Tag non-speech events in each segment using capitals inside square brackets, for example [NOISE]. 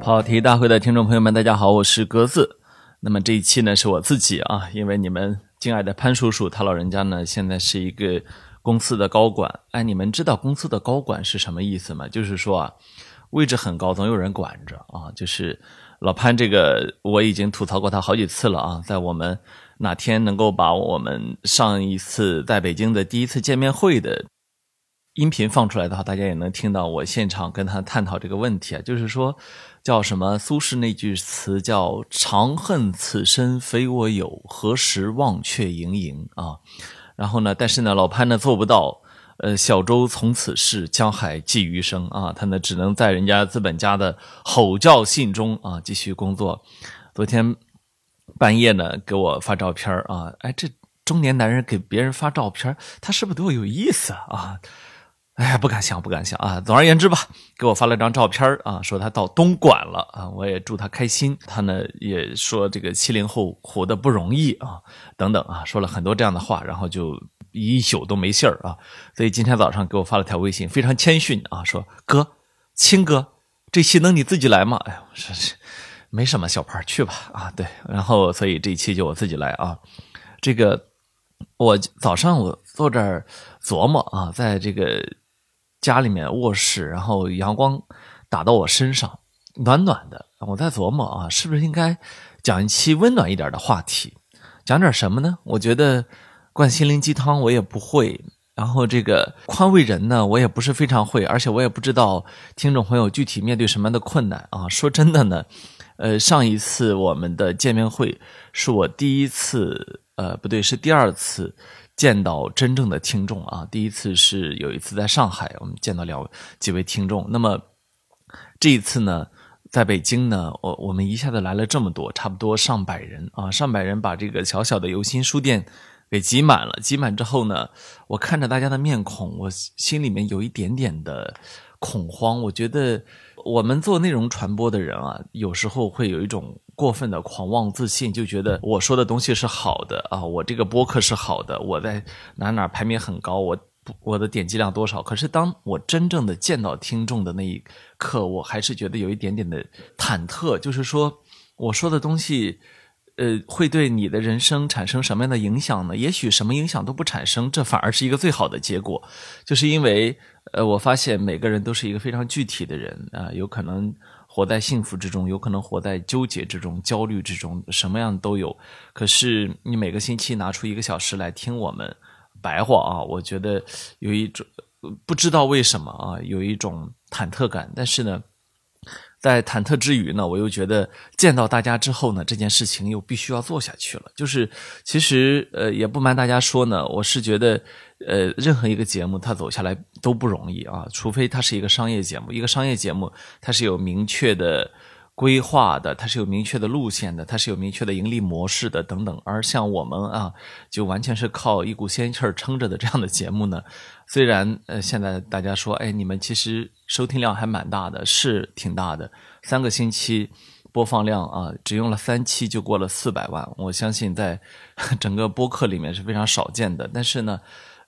跑题大会的听众朋友们，大家好，我是格子。那么这一期呢是我自己啊，因为你们敬爱的潘叔叔他老人家呢现在是一个公司的高管。哎，你们知道公司的高管是什么意思吗？就是说啊，位置很高，总有人管着啊。就是老潘这个，我已经吐槽过他好几次了啊。在我们哪天能够把我们上一次在北京的第一次见面会的。音频放出来的话，大家也能听到我现场跟他探讨这个问题啊，就是说，叫什么？苏轼那句词叫“长恨此身非我有，何时忘却营营”啊。然后呢，但是呢，老潘呢做不到，呃，小舟从此逝，江海寄余生啊。他呢只能在人家资本家的吼叫信中啊继续工作。昨天半夜呢给我发照片啊，哎，这中年男人给别人发照片，他是不是对我有意思啊？哎呀，不敢想，不敢想啊！总而言之吧，给我发了张照片啊，说他到东莞了啊，我也祝他开心。他呢也说这个七零后活得不容易啊，等等啊，说了很多这样的话，然后就一宿都没信儿啊。所以今天早上给我发了条微信，非常谦逊啊，说哥，亲哥，这期能你自己来吗？哎呀，说是没什么，小潘去吧啊。对，然后所以这一期就我自己来啊。这个我早上我坐这儿琢磨啊，在这个。家里面卧室，然后阳光打到我身上，暖暖的。我在琢磨啊，是不是应该讲一期温暖一点的话题？讲点什么呢？我觉得灌心灵鸡汤我也不会，然后这个宽慰人呢，我也不是非常会，而且我也不知道听众朋友具体面对什么样的困难啊。说真的呢，呃，上一次我们的见面会是我第一次，呃，不对，是第二次。见到真正的听众啊！第一次是有一次在上海，我们见到了几位听众。那么这一次呢，在北京呢，我我们一下子来了这么多，差不多上百人啊！上百人把这个小小的游心书店给挤满了。挤满之后呢，我看着大家的面孔，我心里面有一点点的恐慌。我觉得我们做内容传播的人啊，有时候会有一种。过分的狂妄自信，就觉得我说的东西是好的啊，我这个播客是好的，我在哪哪排名很高，我我的点击量多少？可是当我真正的见到听众的那一刻，我还是觉得有一点点的忐忑，就是说我说的东西，呃，会对你的人生产生什么样的影响呢？也许什么影响都不产生，这反而是一个最好的结果，就是因为呃，我发现每个人都是一个非常具体的人啊，有可能。活在幸福之中，有可能活在纠结之中、焦虑之中，什么样都有。可是你每个星期拿出一个小时来听我们白话啊，我觉得有一种不知道为什么啊，有一种忐忑感。但是呢。在忐忑之余呢，我又觉得见到大家之后呢，这件事情又必须要做下去了。就是其实呃，也不瞒大家说呢，我是觉得呃，任何一个节目它走下来都不容易啊，除非它是一个商业节目，一个商业节目它是有明确的。规划的，它是有明确的路线的，它是有明确的盈利模式的，等等。而像我们啊，就完全是靠一股仙气儿撑着的这样的节目呢。[LAUGHS] 虽然呃，现在大家说，哎，你们其实收听量还蛮大的，是挺大的。三个星期播放量啊，只用了三期就过了四百万，我相信在 [LAUGHS] 整个播客里面是非常少见的。但是呢，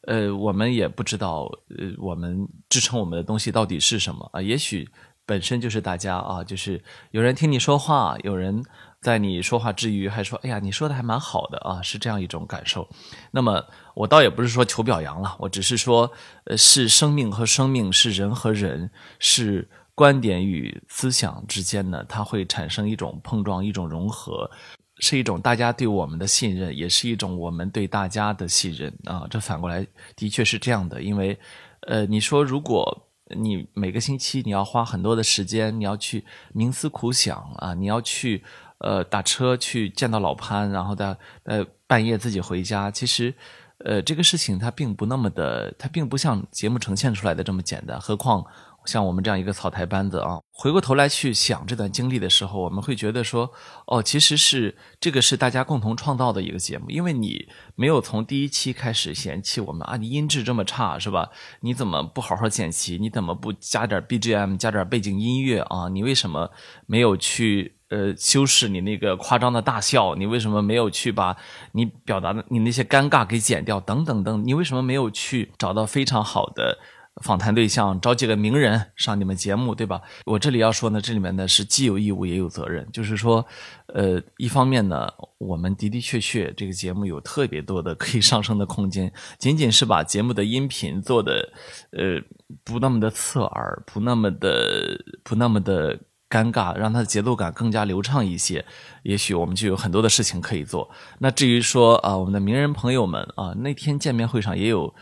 呃，我们也不知道，呃，我们支撑我们的东西到底是什么啊？也许。本身就是大家啊，就是有人听你说话，有人在你说话之余还说：“哎呀，你说的还蛮好的啊。”是这样一种感受。那么我倒也不是说求表扬了，我只是说，呃，是生命和生命，是人和人，是观点与思想之间呢，它会产生一种碰撞，一种融合，是一种大家对我们的信任，也是一种我们对大家的信任啊。这反过来的确是这样的，因为，呃，你说如果。你每个星期你要花很多的时间，你要去冥思苦想啊，你要去呃打车去见到老潘，然后在呃半夜自己回家。其实，呃这个事情它并不那么的，它并不像节目呈现出来的这么简单。何况。像我们这样一个草台班子啊，回过头来去想这段经历的时候，我们会觉得说，哦，其实是这个是大家共同创造的一个节目，因为你没有从第一期开始嫌弃我们啊，你音质这么差是吧？你怎么不好好剪辑？你怎么不加点 BGM，加点背景音乐啊？你为什么没有去呃修饰你那个夸张的大笑？你为什么没有去把你表达的你那些尴尬给剪掉？等等等，你为什么没有去找到非常好的？访谈对象找几个名人上你们节目，对吧？我这里要说呢，这里面呢是既有义务也有责任。就是说，呃，一方面呢，我们的的确确这个节目有特别多的可以上升的空间，仅仅是把节目的音频做的，呃，不那么的刺耳，不那么的不那么的尴尬，让它的节奏感更加流畅一些，也许我们就有很多的事情可以做。那至于说啊，我们的名人朋友们啊，那天见面会上也有。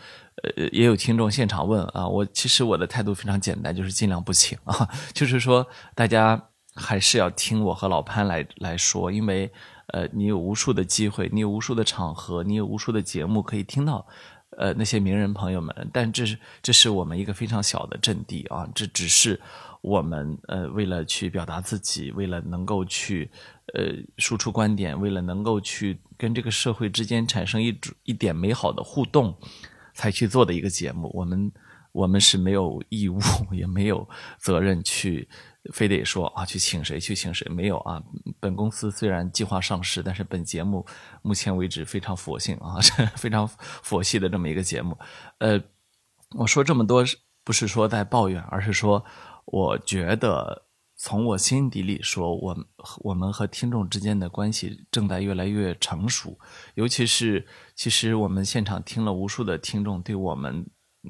呃，也有听众现场问啊，我其实我的态度非常简单，就是尽量不请啊，[LAUGHS] 就是说大家还是要听我和老潘来来说，因为呃，你有无数的机会，你有无数的场合，你有无数的节目可以听到呃那些名人朋友们，但这是这是我们一个非常小的阵地啊，这只是我们呃为了去表达自己，为了能够去呃输出观点，为了能够去跟这个社会之间产生一一点美好的互动。才去做的一个节目，我们我们是没有义务，[LAUGHS] 也没有责任去非得说啊去请谁去请谁，没有啊。本公司虽然计划上市，但是本节目目前为止非常佛性啊，[LAUGHS] 非常佛系的这么一个节目。呃，我说这么多不是说在抱怨，而是说我觉得。从我心底里说，我我们和听众之间的关系正在越来越成熟，尤其是其实我们现场听了无数的听众对我们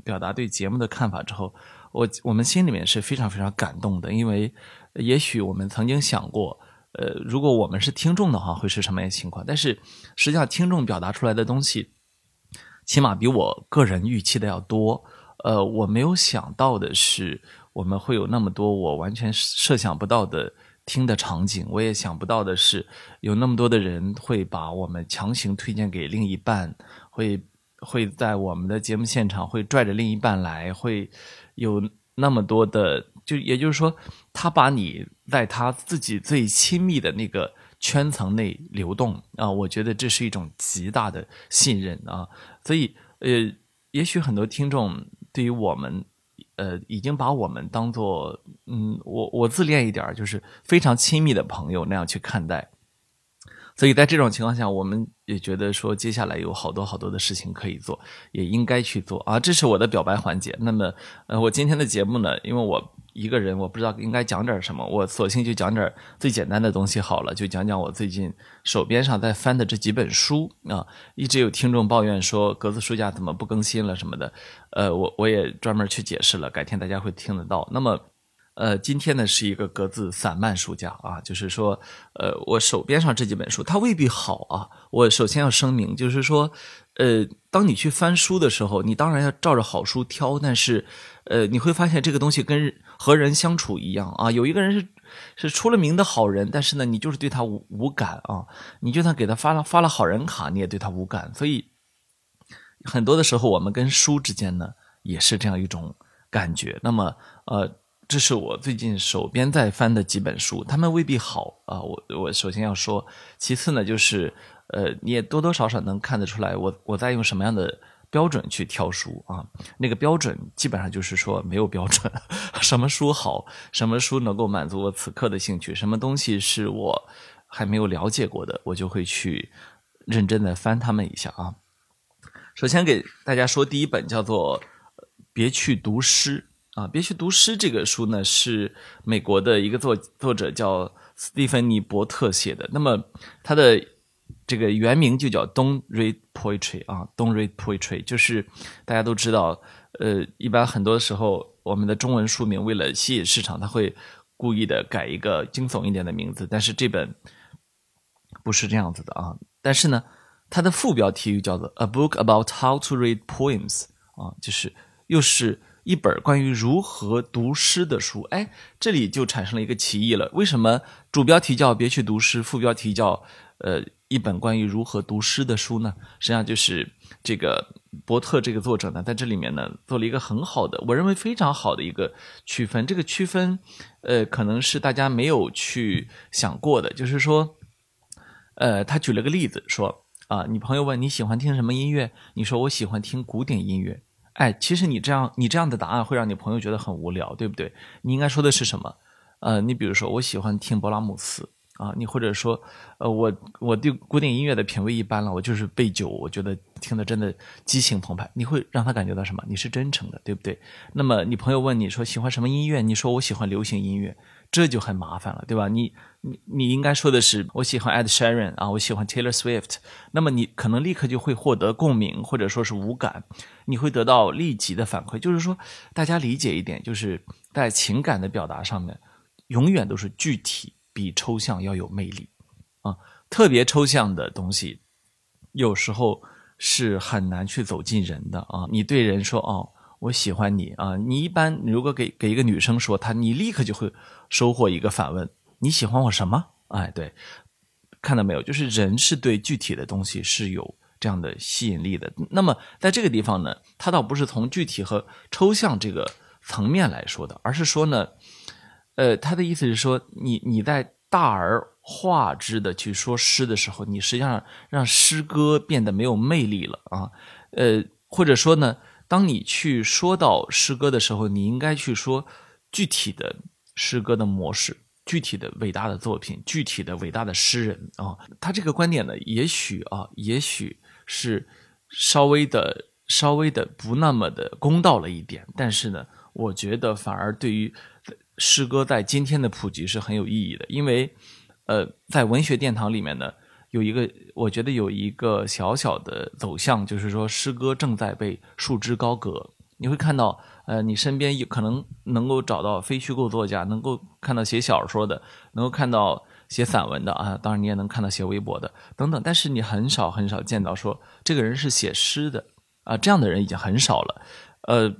表达对节目的看法之后，我我们心里面是非常非常感动的，因为也许我们曾经想过，呃，如果我们是听众的话会是什么样情况？但是实际上听众表达出来的东西，起码比我个人预期的要多。呃，我没有想到的是。我们会有那么多我完全设想不到的听的场景，我也想不到的是，有那么多的人会把我们强行推荐给另一半，会会在我们的节目现场会拽着另一半来，会有那么多的，就也就是说，他把你在他自己最亲密的那个圈层内流动啊，我觉得这是一种极大的信任啊，所以呃，也许很多听众对于我们。呃，已经把我们当做，嗯，我我自恋一点，就是非常亲密的朋友那样去看待。所以在这种情况下，我们也觉得说，接下来有好多好多的事情可以做，也应该去做啊。这是我的表白环节。那么，呃，我今天的节目呢，因为我。一个人，我不知道应该讲点什么，我索性就讲点最简单的东西好了，就讲讲我最近手边上在翻的这几本书啊。一直有听众抱怨说格子书架怎么不更新了什么的，呃，我我也专门去解释了，改天大家会听得到。那么，呃，今天呢是一个格子散漫书架啊，就是说，呃，我手边上这几本书它未必好啊。我首先要声明，就是说。呃，当你去翻书的时候，你当然要照着好书挑，但是，呃，你会发现这个东西跟和人相处一样啊。有一个人是是出了名的好人，但是呢，你就是对他无无感啊。你就算给他发了发了好人卡，你也对他无感。所以，很多的时候，我们跟书之间呢，也是这样一种感觉。那么，呃，这是我最近手边在翻的几本书，他们未必好啊。我我首先要说，其次呢，就是。呃，你也多多少少能看得出来，我我在用什么样的标准去挑书啊？那个标准基本上就是说没有标准，[LAUGHS] 什么书好，什么书能够满足我此刻的兴趣，什么东西是我还没有了解过的，我就会去认真的翻他们一下啊。首先给大家说，第一本叫做《别去读诗》啊，《别去读诗》这个书呢是美国的一个作作者叫斯蒂芬妮·伯特写的，那么他的。这个原名就叫 Don't Read Poetry 啊，Don't Read Poetry，就是大家都知道，呃，一般很多时候我们的中文书名为了吸引市场，他会故意的改一个惊悚一点的名字，但是这本不是这样子的啊。但是呢，它的副标题又叫做 A Book About How to Read Poems 啊，就是又是一本关于如何读诗的书。哎，这里就产生了一个歧义了，为什么主标题叫别去读诗，副标题叫呃？一本关于如何读诗的书呢，实际上就是这个伯特这个作者呢，在这里面呢做了一个很好的，我认为非常好的一个区分。这个区分，呃，可能是大家没有去想过的。就是说，呃，他举了个例子说啊，你朋友问你喜欢听什么音乐，你说我喜欢听古典音乐。哎，其实你这样你这样的答案会让你朋友觉得很无聊，对不对？你应该说的是什么？呃，你比如说我喜欢听勃拉姆斯。啊，你或者说，呃，我我对古典音乐的品味一般了，我就是背酒，我觉得听的真的激情澎湃。你会让他感觉到什么？你是真诚的，对不对？那么你朋友问你说喜欢什么音乐？你说我喜欢流行音乐，这就很麻烦了，对吧？你你你应该说的是我喜欢 Ed Sheeran 啊，我喜欢 Taylor Swift。那么你可能立刻就会获得共鸣，或者说是无感，你会得到立即的反馈。就是说，大家理解一点，就是在情感的表达上面，永远都是具体。比抽象要有魅力，啊，特别抽象的东西，有时候是很难去走进人的啊。你对人说哦，我喜欢你啊，你一般如果给给一个女生说她，你立刻就会收获一个反问：你喜欢我什么？哎，对，看到没有？就是人是对具体的东西是有这样的吸引力的。那么在这个地方呢，他倒不是从具体和抽象这个层面来说的，而是说呢。呃，他的意思是说，你你在大而化之的去说诗的时候，你实际上让诗歌变得没有魅力了啊。呃，或者说呢，当你去说到诗歌的时候，你应该去说具体的诗歌的模式，具体的伟大的作品，具体的伟大的诗人啊。他这个观点呢，也许啊，也许是稍微的、稍微的不那么的公道了一点，但是呢，我觉得反而对于。诗歌在今天的普及是很有意义的，因为，呃，在文学殿堂里面呢，有一个我觉得有一个小小的走向，就是说诗歌正在被束之高阁。你会看到，呃，你身边有可能能够找到非虚构作家，能够看到写小说的，能够看到写散文的啊，当然你也能看到写微博的等等，但是你很少很少见到说这个人是写诗的啊，这样的人已经很少了，呃。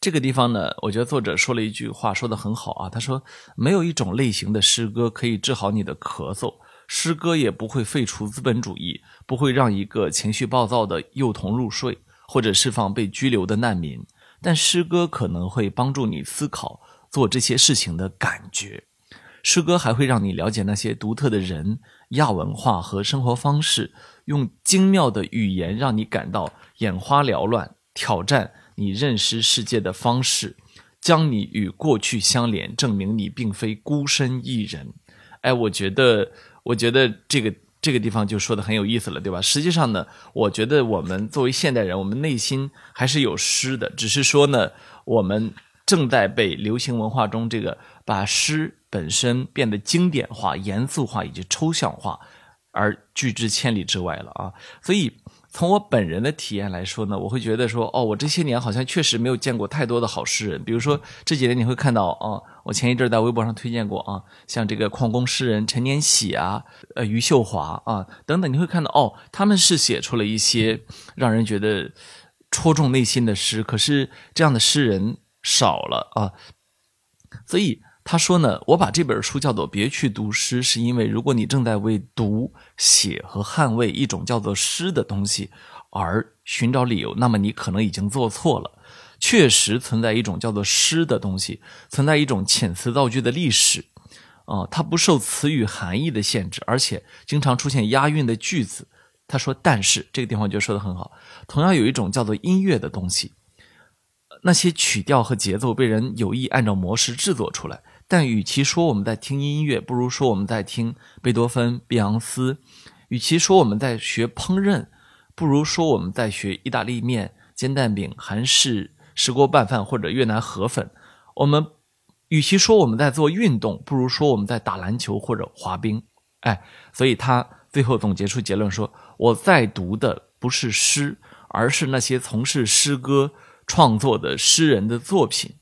这个地方呢，我觉得作者说了一句话，说的很好啊。他说：“没有一种类型的诗歌可以治好你的咳嗽，诗歌也不会废除资本主义，不会让一个情绪暴躁的幼童入睡，或者释放被拘留的难民。但诗歌可能会帮助你思考做这些事情的感觉。诗歌还会让你了解那些独特的人、亚文化和生活方式，用精妙的语言让你感到眼花缭乱，挑战。”你认识世界的方式，将你与过去相连，证明你并非孤身一人。哎，我觉得，我觉得这个这个地方就说的很有意思了，对吧？实际上呢，我觉得我们作为现代人，我们内心还是有诗的，只是说呢，我们正在被流行文化中这个把诗本身变得经典化、严肃化以及抽象化，而拒之千里之外了啊！所以。从我本人的体验来说呢，我会觉得说，哦，我这些年好像确实没有见过太多的好诗人。比如说这几年你会看到，哦，我前一阵在微博上推荐过啊，像这个矿工诗人陈年喜啊，呃，余秀华啊等等，你会看到，哦，他们是写出了一些让人觉得戳中内心的诗。可是这样的诗人少了啊，所以。他说呢，我把这本书叫做《别去读诗》，是因为如果你正在为读、写和捍卫一种叫做诗的东西而寻找理由，那么你可能已经做错了。确实存在一种叫做诗的东西，存在一种遣词造句的历史，啊，它不受词语含义的限制，而且经常出现押韵的句子。他说，但是这个地方就说的很好，同样有一种叫做音乐的东西，那些曲调和节奏被人有意按照模式制作出来。但与其说我们在听音乐，不如说我们在听贝多芬、碧昂斯；与其说我们在学烹饪，不如说我们在学意大利面、煎蛋饼、韩式石锅拌饭或者越南河粉。我们与其说我们在做运动，不如说我们在打篮球或者滑冰。哎，所以他最后总结出结论说：我在读的不是诗，而是那些从事诗歌创作的诗人的作品。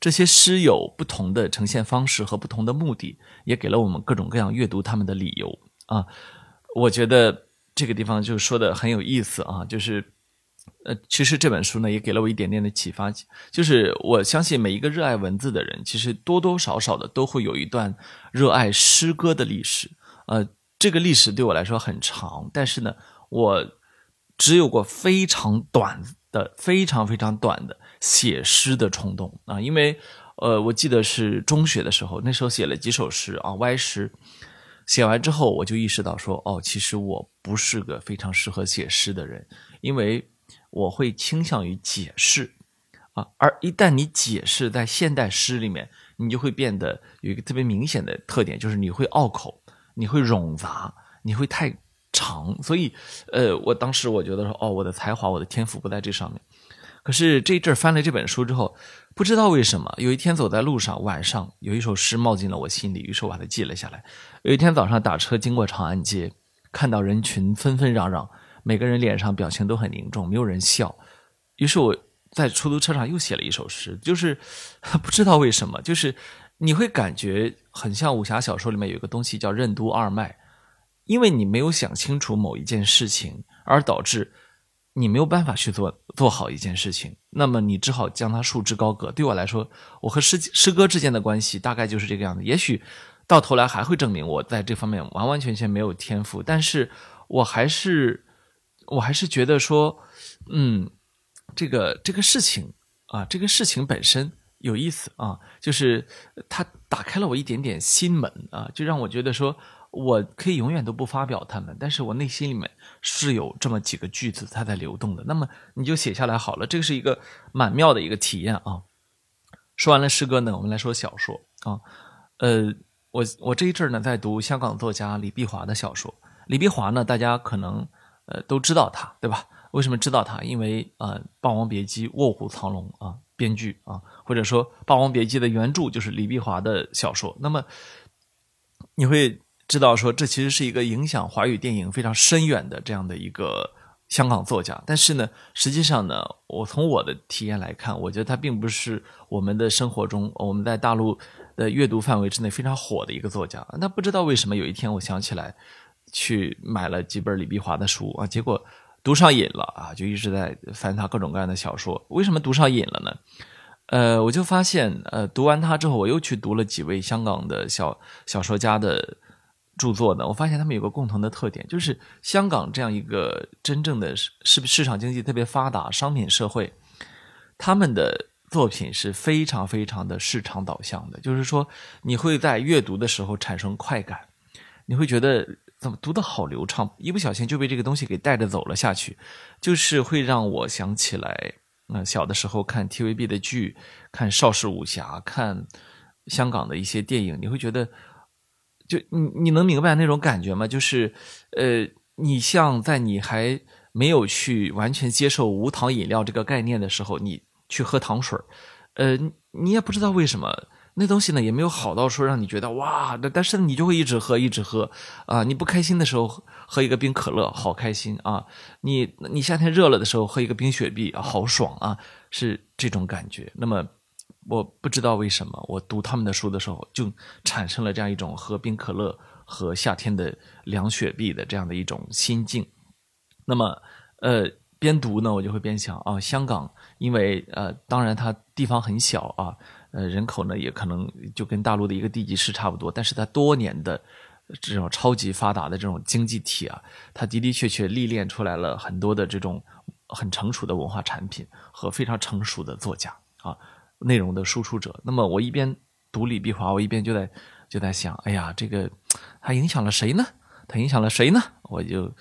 这些诗有不同的呈现方式和不同的目的，也给了我们各种各样阅读他们的理由啊。我觉得这个地方就说的很有意思啊，就是呃，其实这本书呢也给了我一点点的启发，就是我相信每一个热爱文字的人，其实多多少少的都会有一段热爱诗歌的历史。呃，这个历史对我来说很长，但是呢，我只有过非常短的、非常非常短的。写诗的冲动啊，因为，呃，我记得是中学的时候，那时候写了几首诗啊，歪诗。写完之后，我就意识到说，哦，其实我不是个非常适合写诗的人，因为我会倾向于解释啊。而一旦你解释在现代诗里面，你就会变得有一个特别明显的特点，就是你会拗口，你会冗杂，你会太长。所以，呃，我当时我觉得说，哦，我的才华，我的天赋不在这上面。可是这一阵翻了这本书之后，不知道为什么，有一天走在路上，晚上有一首诗冒进了我心里，于是我把它记了下来。有一天早上打车经过长安街，看到人群纷纷攘攘，每个人脸上表情都很凝重，没有人笑。于是我在出租车上又写了一首诗，就是 [LAUGHS] 不知道为什么，就是你会感觉很像武侠小说里面有一个东西叫任督二脉，因为你没有想清楚某一件事情，而导致。你没有办法去做做好一件事情，那么你只好将它束之高阁。对我来说，我和诗诗歌之间的关系大概就是这个样子。也许到头来还会证明我在这方面完完全全没有天赋，但是我还是我还是觉得说，嗯，这个这个事情啊，这个事情本身有意思啊，就是它打开了我一点点心门啊，就让我觉得说。我可以永远都不发表他们，但是我内心里面是有这么几个句子，它在流动的。那么你就写下来好了，这个是一个蛮妙的一个体验啊。说完了诗歌呢，我们来说小说啊。呃，我我这一阵呢在读香港作家李碧华的小说。李碧华呢，大家可能呃都知道他，对吧？为什么知道他？因为呃，《霸王别姬》《卧虎藏龙》啊，编剧啊，或者说《霸王别姬》的原著就是李碧华的小说。那么你会。知道说这其实是一个影响华语电影非常深远的这样的一个香港作家，但是呢，实际上呢，我从我的体验来看，我觉得他并不是我们的生活中我们在大陆的阅读范围之内非常火的一个作家。那不知道为什么有一天我想起来去买了几本李碧华的书啊，结果读上瘾了啊，就一直在翻他各种各样的小说。为什么读上瘾了呢？呃，我就发现，呃，读完他之后，我又去读了几位香港的小小说家的。著作呢，我发现他们有个共同的特点，就是香港这样一个真正的市市场经济特别发达商品社会，他们的作品是非常非常的市场导向的。就是说，你会在阅读的时候产生快感，你会觉得怎么读的好流畅，一不小心就被这个东西给带着走了下去，就是会让我想起来，那小的时候看 TVB 的剧，看邵氏武侠，看香港的一些电影，你会觉得。就你你能明白那种感觉吗？就是，呃，你像在你还没有去完全接受无糖饮料这个概念的时候，你去喝糖水呃，你也不知道为什么那东西呢也没有好到说让你觉得哇，但是你就会一直喝一直喝啊。你不开心的时候喝一个冰可乐好开心啊，你你夏天热了的时候喝一个冰雪碧好爽啊，是这种感觉。那么。我不知道为什么，我读他们的书的时候，就产生了这样一种喝冰可乐和夏天的凉雪碧的这样的一种心境。那么，呃，边读呢，我就会边想啊，香港，因为呃，当然它地方很小啊，呃，人口呢也可能就跟大陆的一个地级市差不多，但是它多年的这种超级发达的这种经济体啊，它的的确确历练出来了很多的这种很成熟的文化产品和非常成熟的作家啊。内容的输出者，那么我一边读李碧华，我一边就在就在想，哎呀，这个他影响了谁呢？他影响了谁呢？我就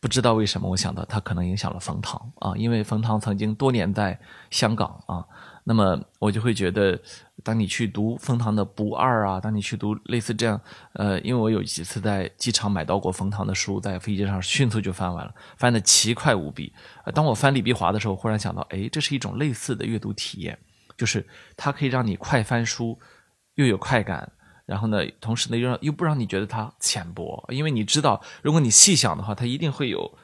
不知道为什么，我想到他可能影响了冯唐啊，因为冯唐曾经多年在香港啊，那么我就会觉得，当你去读冯唐的《不二》啊，当你去读类似这样，呃，因为我有几次在机场买到过冯唐的书，在飞机上迅速就翻完了，翻的奇快无比。当我翻李碧华的时候，忽然想到，哎，这是一种类似的阅读体验。就是它可以让你快翻书，又有快感，然后呢，同时呢又让又不让你觉得它浅薄，因为你知道，如果你细想的话，它一定会有，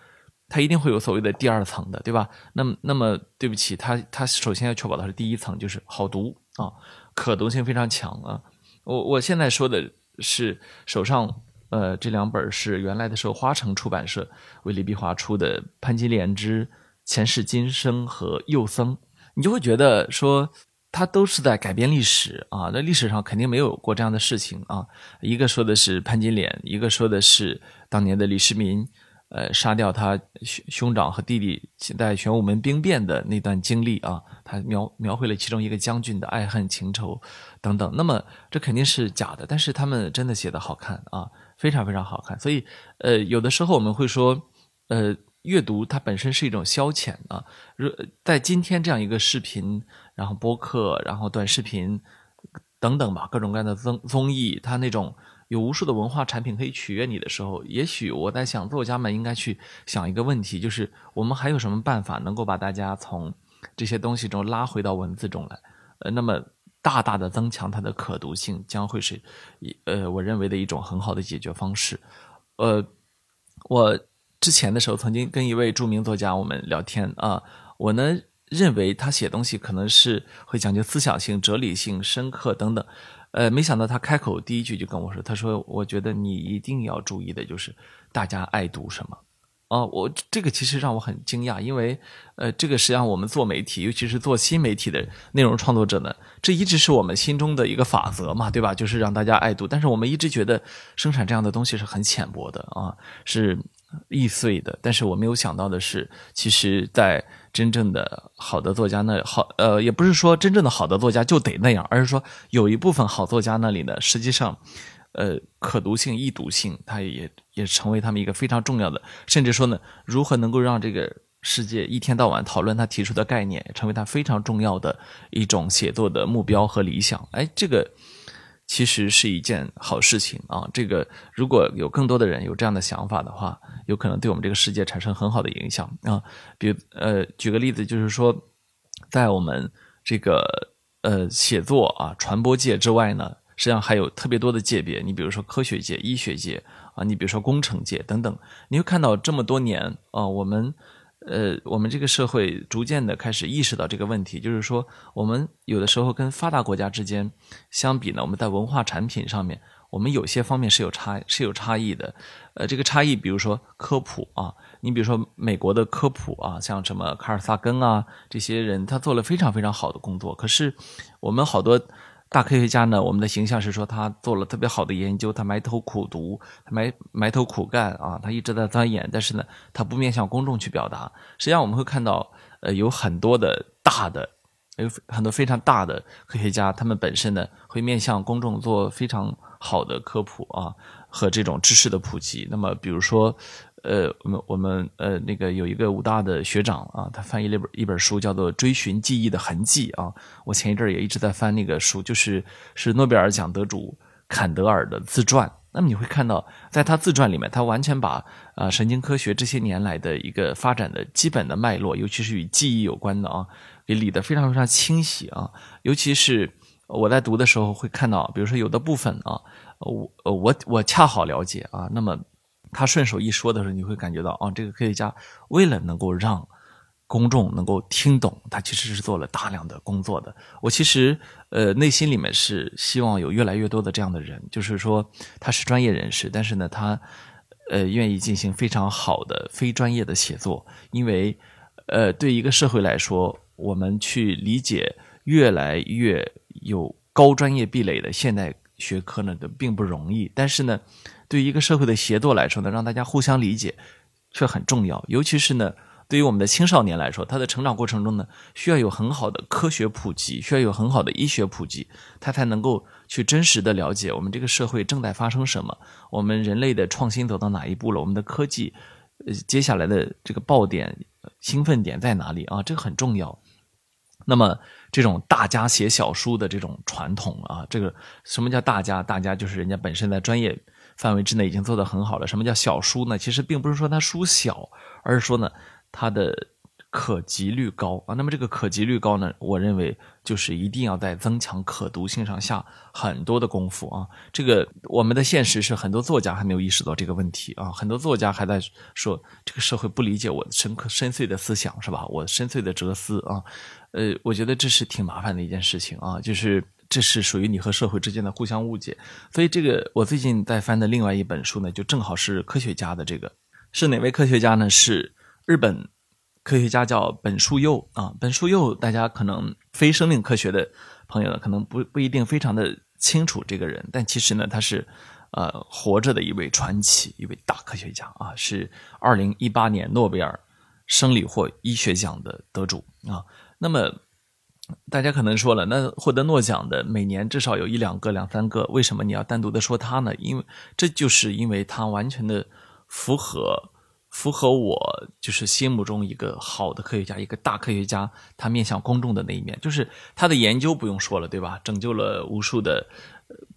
它一定会有所谓的第二层的，对吧？那么，那么对不起，它它首先要确保的是第一层，就是好读啊，可读性非常强啊。我我现在说的是手上呃这两本是原来的时候花城出版社为李碧华出的《潘金莲之前世今生》和《幼僧》。你就会觉得说，他都是在改变历史啊，那历史上肯定没有过这样的事情啊。一个说的是潘金莲，一个说的是当年的李世民，呃，杀掉他兄兄长和弟弟在玄武门兵变的那段经历啊，他描描绘了其中一个将军的爱恨情仇等等。那么这肯定是假的，但是他们真的写的好看啊，非常非常好看。所以，呃，有的时候我们会说，呃。阅读它本身是一种消遣啊，如在今天这样一个视频，然后播客，然后短视频等等吧，各种各样的综综艺，它那种有无数的文化产品可以取悦你的时候，也许我在想，作家们应该去想一个问题，就是我们还有什么办法能够把大家从这些东西中拉回到文字中来？呃，那么大大的增强它的可读性，将会是呃，我认为的一种很好的解决方式。呃，我之前的时候曾经跟一位著名作家我们聊天啊，我呢。认为他写东西可能是会讲究思想性、哲理性、深刻等等，呃，没想到他开口第一句就跟我说：“他说，我觉得你一定要注意的就是大家爱读什么。”哦，我这个其实让我很惊讶，因为呃，这个实际上我们做媒体，尤其是做新媒体的内容创作者呢，这一直是我们心中的一个法则嘛，对吧？就是让大家爱读。但是我们一直觉得生产这样的东西是很浅薄的啊，是易碎的。但是我没有想到的是，其实，在真正的好的作家那好，呃，也不是说真正的好的作家就得那样，而是说有一部分好作家那里呢，实际上，呃，可读性、易读性，它也也成为他们一个非常重要的，甚至说呢，如何能够让这个世界一天到晚讨论他提出的概念，成为他非常重要的一种写作的目标和理想。哎，这个。其实是一件好事情啊！这个如果有更多的人有这样的想法的话，有可能对我们这个世界产生很好的影响啊。比如，呃，举个例子，就是说，在我们这个呃写作啊传播界之外呢，实际上还有特别多的界别。你比如说科学界、医学界啊，你比如说工程界等等，你会看到这么多年啊，我们。呃，我们这个社会逐渐的开始意识到这个问题，就是说，我们有的时候跟发达国家之间相比呢，我们在文化产品上面，我们有些方面是有差是有差异的。呃，这个差异，比如说科普啊，你比如说美国的科普啊，像什么卡尔萨根啊这些人，他做了非常非常好的工作，可是我们好多。大科学家呢？我们的形象是说他做了特别好的研究，他埋头苦读，埋埋头苦干啊，他一直在钻研。但是呢，他不面向公众去表达。实际上，我们会看到，呃，有很多的大的，有很多非常大的科学家，他们本身呢会面向公众做非常好的科普啊和这种知识的普及。那么，比如说。呃，我们我们呃，那个有一个武大的学长啊，他翻译了一本一本书，叫做《追寻记忆的痕迹》啊。我前一阵也一直在翻那个书，就是是诺贝尔奖得主坎德尔的自传。那么你会看到，在他自传里面，他完全把啊神经科学这些年来的一个发展的基本的脉络，尤其是与记忆有关的啊，给理得非常非常清晰啊。尤其是我在读的时候会看到，比如说有的部分啊，我我我恰好了解啊，那么。他顺手一说的时候，你会感觉到啊，这个科学家为了能够让公众能够听懂，他其实是做了大量的工作的。我其实呃内心里面是希望有越来越多的这样的人，就是说他是专业人士，但是呢他呃愿意进行非常好的非专业的写作，因为呃对一个社会来说，我们去理解越来越有高专业壁垒的现代学科呢，并不容易，但是呢。对于一个社会的协作来说呢，让大家互相理解，却很重要。尤其是呢，对于我们的青少年来说，他的成长过程中呢，需要有很好的科学普及，需要有很好的医学普及，他才能够去真实的了解我们这个社会正在发生什么，我们人类的创新走到哪一步了，我们的科技，呃，接下来的这个爆点、兴奋点在哪里啊？这个很重要。那么，这种大家写小书的这种传统啊，这个什么叫大家？大家就是人家本身在专业。范围之内已经做得很好了。什么叫小书呢？其实并不是说它书小，而是说呢，它的可及率高啊。那么这个可及率高呢，我认为就是一定要在增强可读性上下很多的功夫啊。这个我们的现实是很多作家还没有意识到这个问题啊。很多作家还在说这个社会不理解我深刻深邃的思想是吧？我深邃的哲思啊。呃，我觉得这是挺麻烦的一件事情啊，就是。这是属于你和社会之间的互相误解，所以这个我最近在翻的另外一本书呢，就正好是科学家的这个是哪位科学家呢？是日本科学家叫本树佑啊。本树佑大家可能非生命科学的朋友呢，可能不不一定非常的清楚这个人，但其实呢，他是呃活着的一位传奇，一位大科学家啊，是二零一八年诺贝尔生理或医学奖的得主啊。那么。大家可能说了，那获得诺奖的每年至少有一两个、两三个，为什么你要单独的说他呢？因为这就是因为他完全的符合符合我就是心目中一个好的科学家，一个大科学家，他面向公众的那一面，就是他的研究不用说了，对吧？拯救了无数的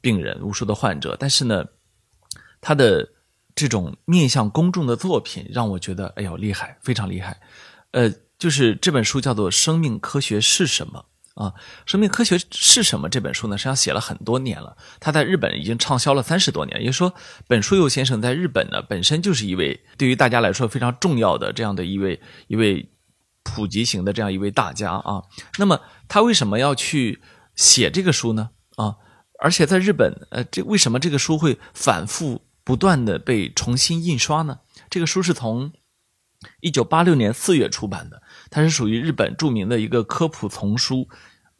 病人，无数的患者。但是呢，他的这种面向公众的作品，让我觉得，哎呦，厉害，非常厉害。呃，就是这本书叫做《生命科学是什么》。啊，生命科学是什么？这本书呢，实际上写了很多年了。他在日本已经畅销了三十多年。也就是说，本书佑先生在日本呢，本身就是一位对于大家来说非常重要的这样的一位一位普及型的这样一位大家啊。那么他为什么要去写这个书呢？啊，而且在日本，呃，这为什么这个书会反复不断的被重新印刷呢？这个书是从一九八六年四月出版的，它是属于日本著名的一个科普丛书。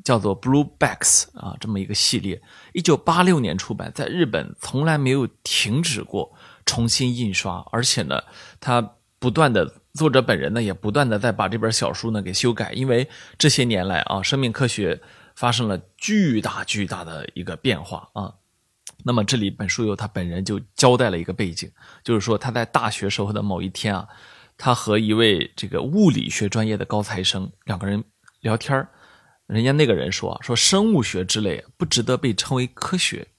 叫做 Blue Backs 啊，这么一个系列，一九八六年出版，在日本从来没有停止过重新印刷，而且呢，他不断的作者本人呢也不断的在把这本小书呢给修改，因为这些年来啊，生命科学发生了巨大巨大的一个变化啊。那么这里本书由他本人就交代了一个背景，就是说他在大学时候的某一天啊，他和一位这个物理学专业的高材生两个人聊天。人家那个人说：“说生物学之类不值得被称为科学，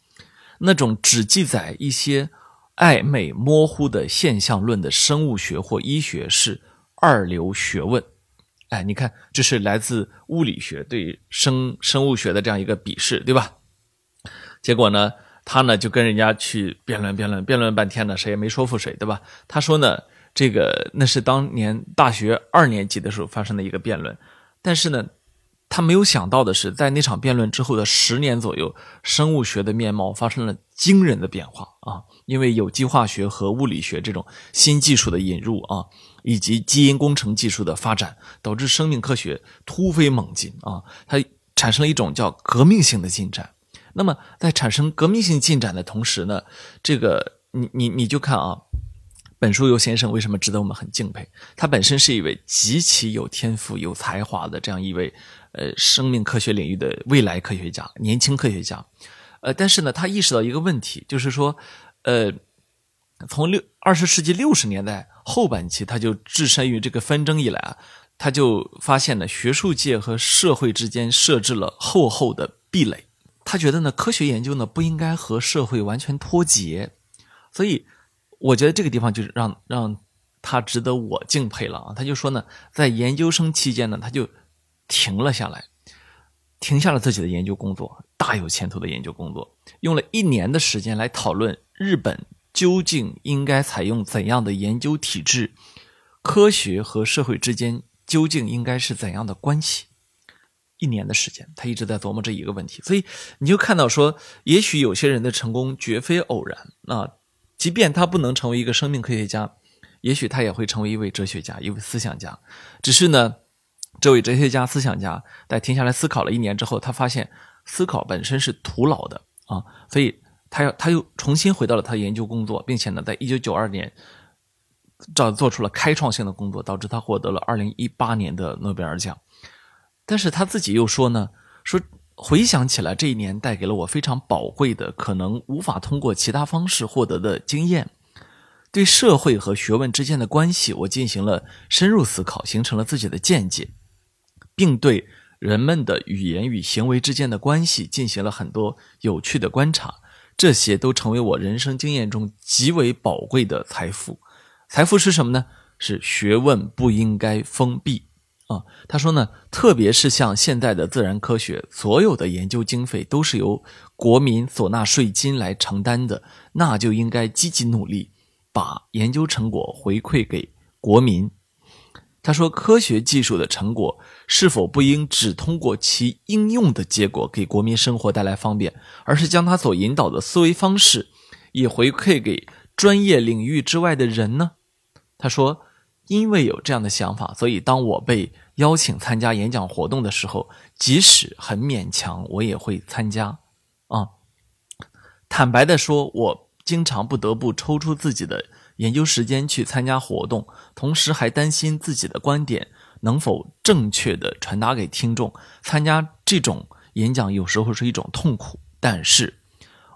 那种只记载一些暧昧模糊的现象论的生物学或医学是二流学问。”哎，你看，这是来自物理学对生生物学的这样一个鄙视，对吧？结果呢，他呢就跟人家去辩论辩论辩论半天呢，谁也没说服谁，对吧？他说呢，这个那是当年大学二年级的时候发生的一个辩论，但是呢。他没有想到的是，在那场辩论之后的十年左右，生物学的面貌发生了惊人的变化啊！因为有机化学和物理学这种新技术的引入啊，以及基因工程技术的发展，导致生命科学突飞猛进啊！它产生了一种叫革命性的进展。那么，在产生革命性进展的同时呢，这个你你你就看啊。本书游先生为什么值得我们很敬佩？他本身是一位极其有天赋、有才华的这样一位，呃，生命科学领域的未来科学家、年轻科学家。呃，但是呢，他意识到一个问题，就是说，呃，从六二十世纪六十年代后半期，他就置身于这个纷争以来啊，他就发现呢，学术界和社会之间设置了厚厚的壁垒。他觉得呢，科学研究呢不应该和社会完全脱节，所以。我觉得这个地方就是让让他值得我敬佩了啊！他就说呢，在研究生期间呢，他就停了下来，停下了自己的研究工作，大有前途的研究工作，用了一年的时间来讨论日本究竟应该采用怎样的研究体制，科学和社会之间究竟应该是怎样的关系？一年的时间，他一直在琢磨这一个问题，所以你就看到说，也许有些人的成功绝非偶然啊。即便他不能成为一个生命科学家，也许他也会成为一位哲学家、一位思想家。只是呢，这位哲学家、思想家在停下来思考了一年之后，他发现思考本身是徒劳的啊，所以他要他又重新回到了他的研究工作，并且呢，在一九九二年，找做出了开创性的工作，导致他获得了二零一八年的诺贝尔奖。但是他自己又说呢，说。回想起来，这一年带给了我非常宝贵的、可能无法通过其他方式获得的经验。对社会和学问之间的关系，我进行了深入思考，形成了自己的见解，并对人们的语言与行为之间的关系进行了很多有趣的观察。这些都成为我人生经验中极为宝贵的财富。财富是什么呢？是学问不应该封闭。啊，他说呢，特别是像现在的自然科学，所有的研究经费都是由国民所纳税金来承担的，那就应该积极努力，把研究成果回馈给国民。他说，科学技术的成果是否不应只通过其应用的结果给国民生活带来方便，而是将它所引导的思维方式也回馈给专业领域之外的人呢？他说。因为有这样的想法，所以当我被邀请参加演讲活动的时候，即使很勉强，我也会参加。啊，坦白的说，我经常不得不抽出自己的研究时间去参加活动，同时还担心自己的观点能否正确的传达给听众。参加这种演讲有时候是一种痛苦，但是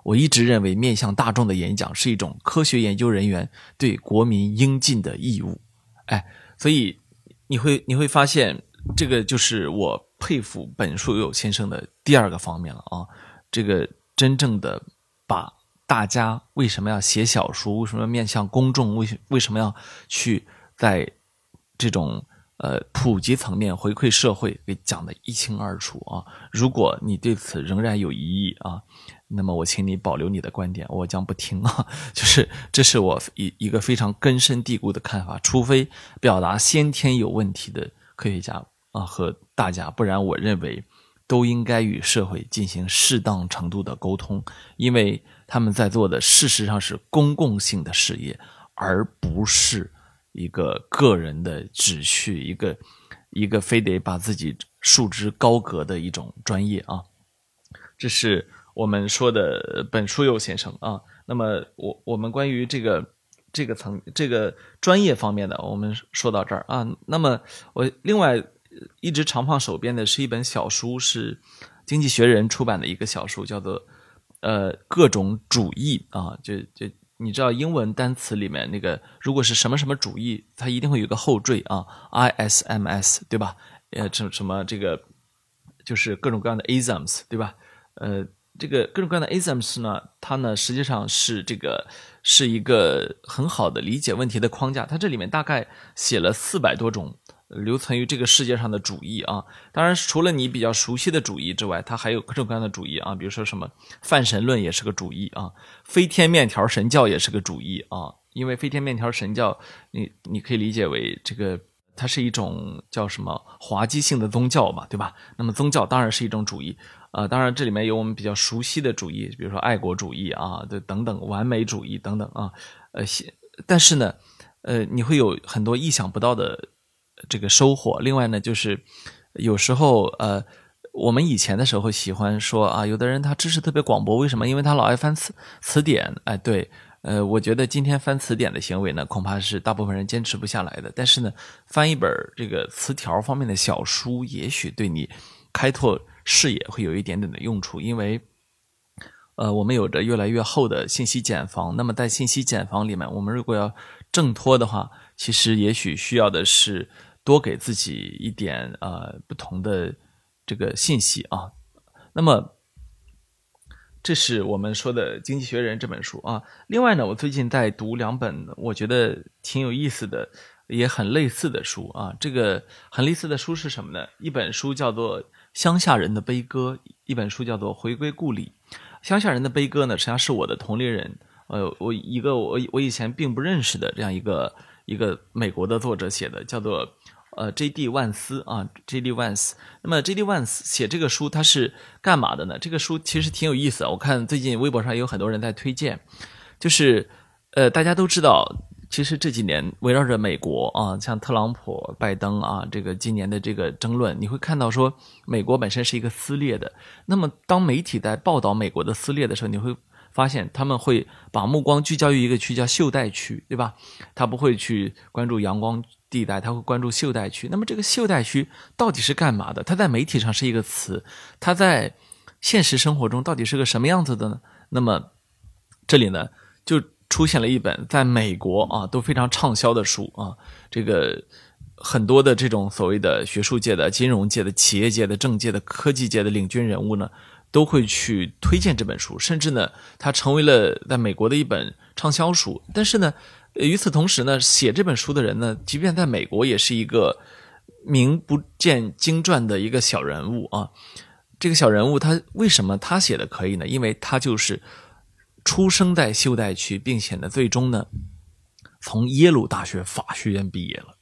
我一直认为面向大众的演讲是一种科学研究人员对国民应尽的义务。哎，所以你会你会发现，这个就是我佩服本书有先生的第二个方面了啊。这个真正的把大家为什么要写小说，为什么要面向公众，为为什么要去在这种。呃，普及层面回馈社会，给讲的一清二楚啊！如果你对此仍然有疑义啊，那么我请你保留你的观点，我将不听啊。[LAUGHS] 就是这是我一一个非常根深蒂固的看法，除非表达先天有问题的科学家啊和大家，不然我认为都应该与社会进行适当程度的沟通，因为他们在做的事实上是公共性的事业，而不是。一个个人的秩序，一个一个非得把自己束之高阁的一种专业啊，这是我们说的本书友先生啊。那么我我们关于这个这个层这个专业方面的，我们说到这儿啊。那么我另外一直常放手边的是一本小书，是《经济学人》出版的一个小书，叫做呃各种主义啊，就就。你知道英文单词里面那个，如果是什么什么主义，它一定会有个后缀啊，isms，对吧？呃，什什么这个就是各种各样的 isms，对吧？呃，这个各种各样的 isms 呢，它呢实际上是这个是一个很好的理解问题的框架，它这里面大概写了四百多种。留存于这个世界上的主义啊，当然除了你比较熟悉的主义之外，它还有各种各样的主义啊，比如说什么泛神论也是个主义啊，飞天面条神教也是个主义啊，因为飞天面条神教，你你可以理解为这个它是一种叫什么滑稽性的宗教嘛，对吧？那么宗教当然是一种主义啊，当然这里面有我们比较熟悉的主义，比如说爱国主义啊，对等等完美主义等等啊，呃，但是呢，呃，你会有很多意想不到的。这个收获。另外呢，就是有时候呃，我们以前的时候喜欢说啊，有的人他知识特别广博，为什么？因为他老爱翻词词典。哎，对，呃，我觉得今天翻词典的行为呢，恐怕是大部分人坚持不下来的。但是呢，翻一本这个词条方面的小书，也许对你开拓视野会有一点点的用处。因为呃，我们有着越来越厚的信息茧房。那么在信息茧房里面，我们如果要挣脱的话，其实也许需要的是。多给自己一点呃不同的这个信息啊。那么，这是我们说的《经济学人》这本书啊。另外呢，我最近在读两本我觉得挺有意思的，也很类似的书啊。这个很类似的书是什么呢？一本书叫做《乡下人的悲歌》，一本书叫做《回归故里》。乡下人的悲歌呢，实际上是我的同龄人，呃，我一个我我以前并不认识的这样一个一个美国的作者写的，叫做。呃，J.D. 万斯啊，J.D. 万斯。那么，J.D. 万斯写这个书，他是干嘛的呢？这个书其实挺有意思。我看最近微博上有很多人在推荐，就是呃，大家都知道，其实这几年围绕着美国啊，像特朗普、拜登啊，这个今年的这个争论，你会看到说，美国本身是一个撕裂的。那么，当媒体在报道美国的撕裂的时候，你会发现他们会把目光聚焦于一个区，叫袖带区，对吧？他不会去关注阳光。地带他会关注袖带区，那么这个袖带区到底是干嘛的？它在媒体上是一个词，它在现实生活中到底是个什么样子的呢？那么这里呢，就出现了一本在美国啊都非常畅销的书啊，这个很多的这种所谓的学术界的、金融界的、企业界的、政界的、科技界的领军人物呢，都会去推荐这本书，甚至呢，它成为了在美国的一本畅销书。但是呢。与此同时呢，写这本书的人呢，即便在美国也是一个名不见经传的一个小人物啊。这个小人物他为什么他写的可以呢？因为他就是出生在袖带区，并且呢，最终呢，从耶鲁大学法学院毕业了。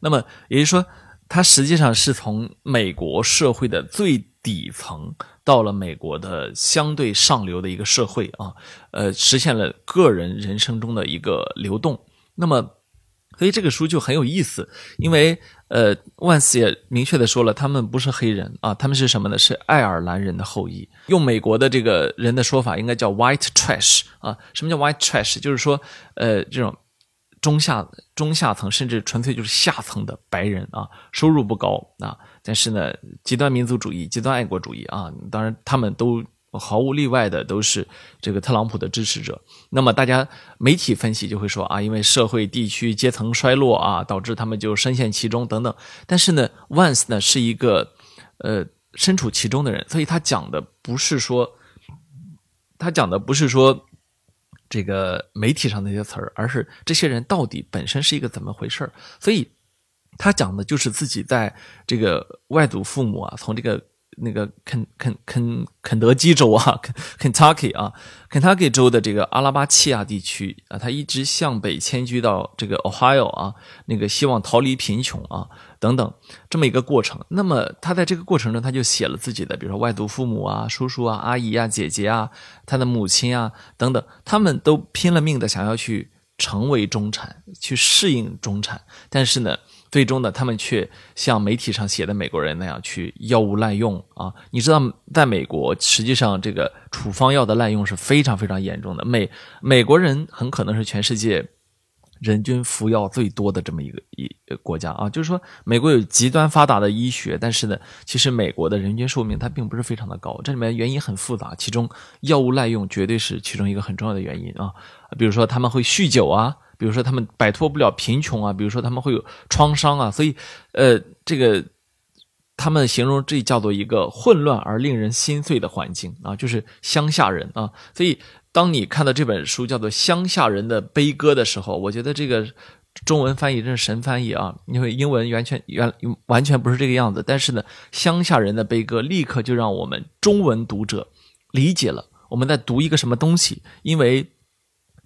那么也就是说，他实际上是从美国社会的最底层。到了美国的相对上流的一个社会啊，呃，实现了个人人生中的一个流动。那么，所以这个书就很有意思，因为呃，万斯也明确的说了，他们不是黑人啊，他们是什么呢？是爱尔兰人的后裔。用美国的这个人的说法，应该叫 white trash 啊。什么叫 white trash？就是说，呃，这种。中下中下层，甚至纯粹就是下层的白人啊，收入不高啊，但是呢，极端民族主义、极端爱国主义啊，当然他们都毫无例外的都是这个特朗普的支持者。那么大家媒体分析就会说啊，因为社会地区阶层衰落啊，导致他们就深陷其中等等。但是呢，Once 呢是一个呃身处其中的人，所以他讲的不是说他讲的不是说。这个媒体上那些词儿，而是这些人到底本身是一个怎么回事儿？所以，他讲的就是自己在这个外祖父母啊，从这个。那个肯肯肯肯德基州啊，肯 Kentucky 啊，Kentucky 州的这个阿拉巴契亚地区啊，他一直向北迁居到这个 Ohio 啊，那个希望逃离贫穷啊，等等这么一个过程。那么他在这个过程中，他就写了自己的，比如说外祖父母啊、叔叔啊、阿姨啊、姐姐啊、他的母亲啊等等，他们都拼了命的想要去成为中产，去适应中产，但是呢。最终呢，他们却像媒体上写的美国人那样去药物滥用啊！你知道，在美国，实际上这个处方药的滥用是非常非常严重的。美美国人很可能是全世界人均服药最多的这么一个一国家啊！就是说，美国有极端发达的医学，但是呢，其实美国的人均寿命它并不是非常的高。这里面原因很复杂，其中药物滥用绝对是其中一个很重要的原因啊！比如说，他们会酗酒啊。比如说他们摆脱不了贫穷啊，比如说他们会有创伤啊，所以，呃，这个他们形容这叫做一个混乱而令人心碎的环境啊，就是乡下人啊。所以，当你看到这本书叫做《乡下人的悲歌》的时候，我觉得这个中文翻译真是神翻译啊，因为英文完全原完全不是这个样子。但是呢，《乡下人的悲歌》立刻就让我们中文读者理解了我们在读一个什么东西，因为。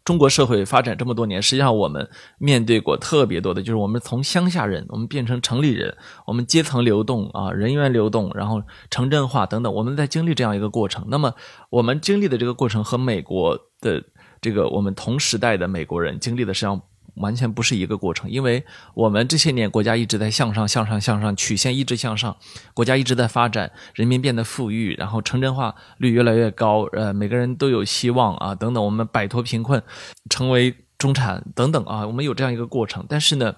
中国社会发展这么多年，实际上我们面对过特别多的，就是我们从乡下人，我们变成城里人，我们阶层流动啊，人员流动，然后城镇化等等，我们在经历这样一个过程。那么我们经历的这个过程和美国的这个我们同时代的美国人经历的实际上。完全不是一个过程，因为我们这些年国家一直在向上、向上、向上，曲线一直向上，国家一直在发展，人民变得富裕，然后城镇化率越来越高，呃，每个人都有希望啊，等等，我们摆脱贫困，成为中产等等啊，我们有这样一个过程。但是呢，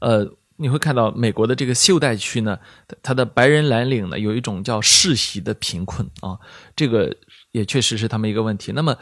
呃，你会看到美国的这个袖带区呢，它的白人蓝领呢，有一种叫世袭的贫困啊，这个也确实是他们一个问题。那么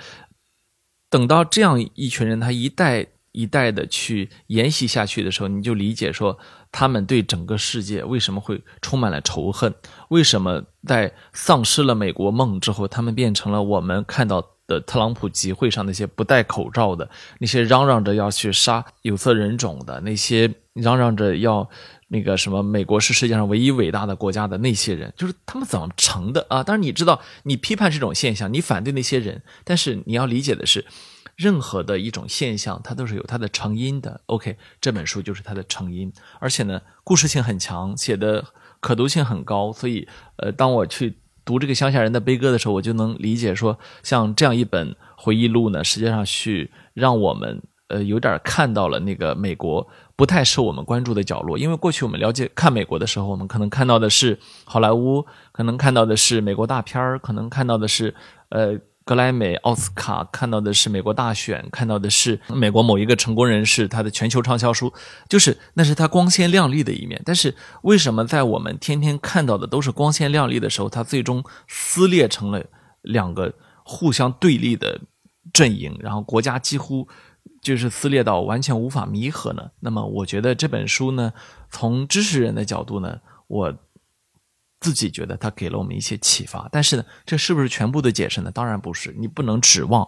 等到这样一群人，他一代。一代的去沿袭下去的时候，你就理解说，他们对整个世界为什么会充满了仇恨？为什么在丧失了美国梦之后，他们变成了我们看到的特朗普集会上那些不戴口罩的、那些嚷嚷着要去杀有色人种的、那些嚷嚷着要那个什么美国是世界上唯一伟大的国家的那些人？就是他们怎么成的啊？当然，你知道，你批判这种现象，你反对那些人，但是你要理解的是。任何的一种现象，它都是有它的成因的。OK，这本书就是它的成因，而且呢，故事性很强，写的可读性很高。所以，呃，当我去读这个乡下人的悲歌的时候，我就能理解说，像这样一本回忆录呢，实际上是让我们呃有点看到了那个美国不太受我们关注的角落。因为过去我们了解看美国的时候，我们可能看到的是好莱坞，可能看到的是美国大片儿，可能看到的是呃。格莱美、奥斯卡看到的是美国大选，看到的是美国某一个成功人士他的全球畅销书，就是那是他光鲜亮丽的一面。但是为什么在我们天天看到的都是光鲜亮丽的时候，他最终撕裂成了两个互相对立的阵营，然后国家几乎就是撕裂到完全无法弥合呢？那么我觉得这本书呢，从知识人的角度呢，我。自己觉得他给了我们一些启发，但是呢，这是不是全部的解释呢？当然不是，你不能指望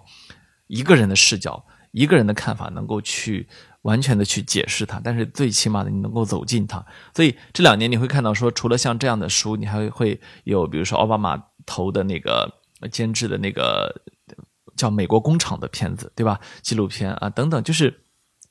一个人的视角、一个人的看法能够去完全的去解释它。但是最起码的，你能够走进它。所以这两年你会看到，说除了像这样的书，你还会有，比如说奥巴马投的那个监制的那个叫《美国工厂》的片子，对吧？纪录片啊等等，就是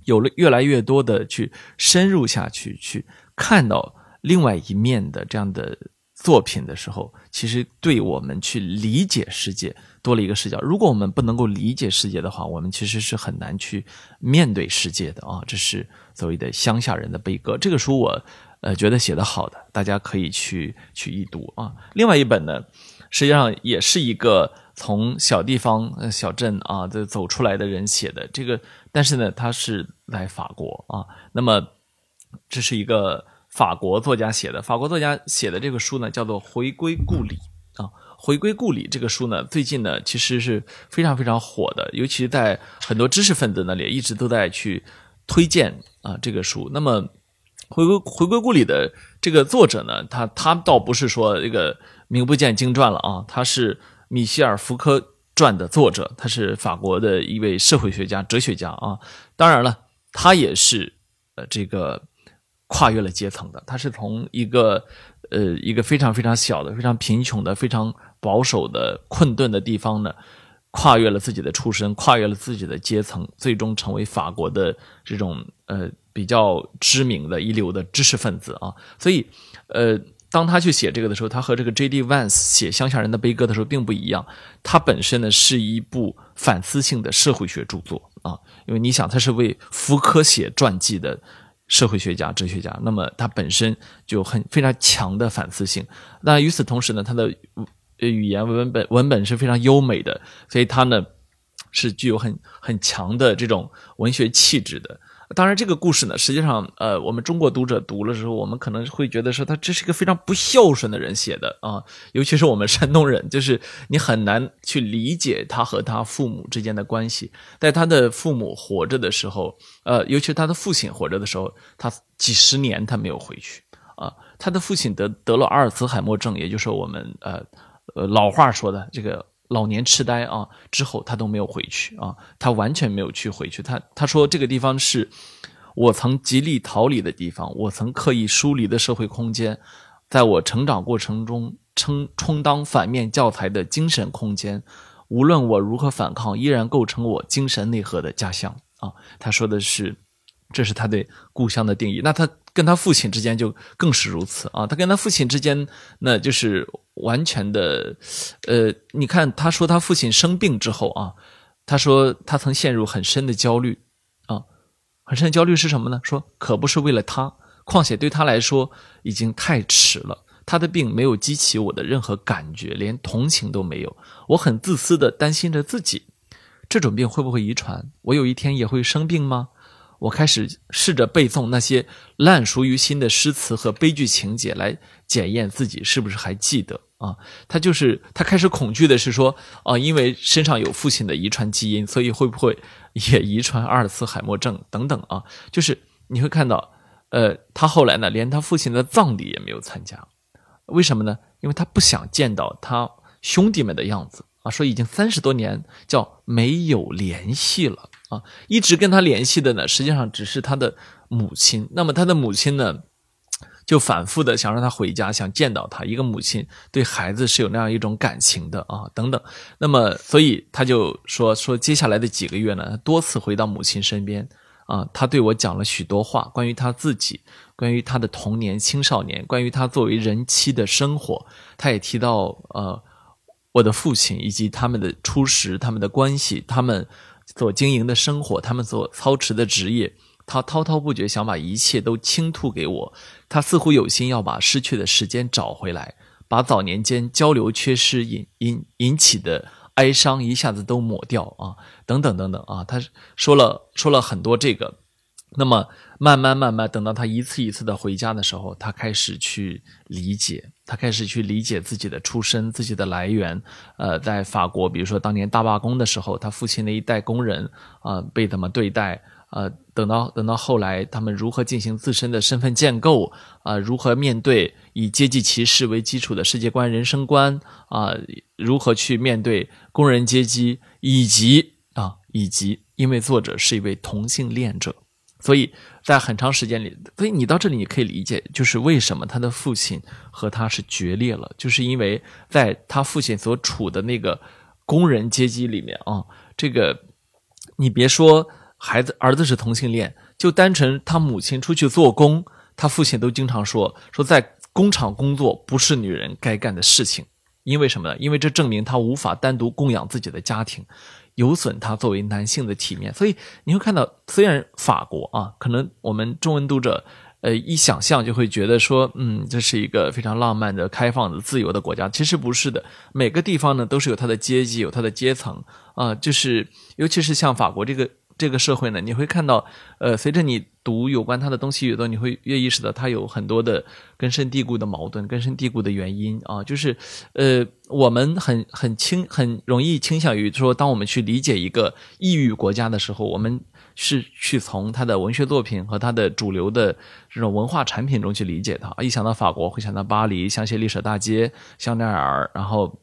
有了越来越多的去深入下去，去看到另外一面的这样的。作品的时候，其实对我们去理解世界多了一个视角。如果我们不能够理解世界的话，我们其实是很难去面对世界的啊。这是所谓的乡下人的悲歌。这个书我呃觉得写的好的，大家可以去去一读啊。另外一本呢，实际上也是一个从小地方小镇啊这走出来的人写的这个，但是呢，他是在法国啊。那么这是一个。法国作家写的，法国作家写的这个书呢，叫做《回归故里》啊。回归故里这个书呢，最近呢其实是非常非常火的，尤其在很多知识分子那里一直都在去推荐啊这个书。那么回归回归故里的这个作者呢，他他倒不是说这个名不见经传了啊，他是米歇尔·福柯传的作者，他是法国的一位社会学家、哲学家啊。当然了，他也是呃这个跨越了阶层的，他是从一个呃一个非常非常小的、非常贫穷的、非常保守的困顿的地方呢，跨越了自己的出身，跨越了自己的阶层，最终成为法国的这种呃比较知名的一流的知识分子啊。所以，呃，当他去写这个的时候，他和这个 J.D. Vance 写《乡下人的悲歌》的时候并不一样。他本身呢是一部反思性的社会学著作啊，因为你想，他是为福柯写传记的社会学家、哲学家，那么他本身就很非常强的反思性。那与此同时呢，他的语言文本文本是非常优美的，所以他呢是具有很很强的这种文学气质的。当然，这个故事呢，实际上呃，我们中国读者读了之后，我们可能会觉得说，他这是一个非常不孝顺的人写的啊。尤其是我们山东人，就是你很难去理解他和他父母之间的关系。在他的父母活着的时候，呃，尤其是他的父亲活着的时候，他几十年他没有回去啊。他的父亲得得了阿尔茨海默症，也就是我们呃。呃，老话说的这个老年痴呆啊，之后他都没有回去啊，他完全没有去回去。他他说这个地方是我曾极力逃离的地方，我曾刻意疏离的社会空间，在我成长过程中充充当反面教材的精神空间，无论我如何反抗，依然构成我精神内核的家乡啊。他说的是，这是他对故乡的定义。那他跟他父亲之间就更是如此啊，他跟他父亲之间那就是。完全的，呃，你看，他说他父亲生病之后啊，他说他曾陷入很深的焦虑啊，很深的焦虑是什么呢？说可不是为了他，况且对他来说已经太迟了，他的病没有激起我的任何感觉，连同情都没有。我很自私的担心着自己，这种病会不会遗传？我有一天也会生病吗？我开始试着背诵那些烂熟于心的诗词和悲剧情节来检验自己是不是还记得啊？他就是他开始恐惧的是说啊，因为身上有父亲的遗传基因，所以会不会也遗传阿尔茨海默症等等啊？就是你会看到，呃，他后来呢，连他父亲的葬礼也没有参加，为什么呢？因为他不想见到他兄弟们的样子啊，说已经三十多年叫没有联系了。一直跟他联系的呢，实际上只是他的母亲。那么他的母亲呢，就反复的想让他回家，想见到他。一个母亲对孩子是有那样一种感情的啊，等等。那么，所以他就说说接下来的几个月呢，多次回到母亲身边啊，他对我讲了许多话，关于他自己，关于他的童年、青少年，关于他作为人妻的生活。他也提到呃，我的父亲以及他们的初识、他们的关系，他们。所经营的生活，他们所操持的职业，他滔滔不绝，想把一切都倾吐给我。他似乎有心要把失去的时间找回来，把早年间交流缺失引引引起的哀伤一下子都抹掉啊，等等等等啊。他说了说了很多这个。那么慢慢慢慢，等到他一次一次的回家的时候，他开始去理解，他开始去理解自己的出身、自己的来源。呃，在法国，比如说当年大罢工的时候，他父亲那一代工人啊被怎么对待？呃，等到等到后来，他们如何进行自身的身份建构？啊，如何面对以阶级歧视为基础的世界观、人生观？啊，如何去面对工人阶级？以及啊，以及因为作者是一位同性恋者。所以在很长时间里，所以你到这里你可以理解，就是为什么他的父亲和他是决裂了，就是因为在他父亲所处的那个工人阶级里面啊，这个你别说孩子儿子是同性恋，就单纯他母亲出去做工，他父亲都经常说说在工厂工作不是女人该干的事情，因为什么呢？因为这证明他无法单独供养自己的家庭。有损他作为男性的体面，所以你会看到，虽然法国啊，可能我们中文读者，呃，一想象就会觉得说，嗯，这是一个非常浪漫的、开放的、自由的国家。其实不是的，每个地方呢都是有它的阶级、有它的阶层啊。就是尤其是像法国这个这个社会呢，你会看到，呃，随着你读有关他的东西越多，你会越意识到他有很多的根深蒂固的矛盾、根深蒂固的原因啊。就是，呃，我们很很倾很容易倾向于说，当我们去理解一个异域国家的时候，我们是去从他的文学作品和他的主流的这种文化产品中去理解他。一想到法国，会想到巴黎、香榭丽舍大街、香奈儿，然后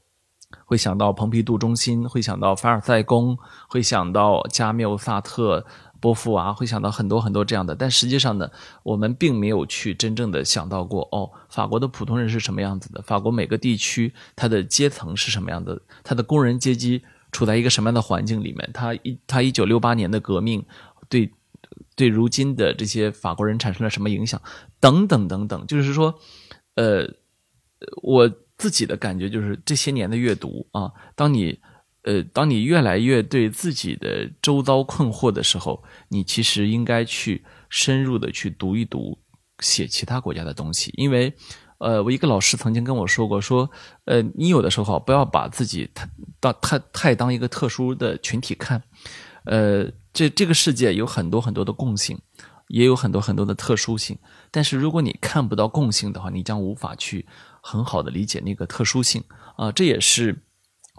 会想到蓬皮杜中心，会想到凡尔赛宫，会想到加缪、萨特。波伏娃会想到很多很多这样的，但实际上呢，我们并没有去真正的想到过哦，法国的普通人是什么样子的？法国每个地区它的阶层是什么样的？它的工人阶级处在一个什么样的环境里面？他一他一九六八年的革命对对如今的这些法国人产生了什么影响？等等等等，就是说，呃，我自己的感觉就是这些年的阅读啊，当你。呃，当你越来越对自己的周遭困惑的时候，你其实应该去深入的去读一读写其他国家的东西，因为，呃，我一个老师曾经跟我说过，说，呃，你有的时候不要把自己太当太太当一个特殊的群体看，呃，这这个世界有很多很多的共性，也有很多很多的特殊性，但是如果你看不到共性的话，你将无法去很好的理解那个特殊性。啊，这也是。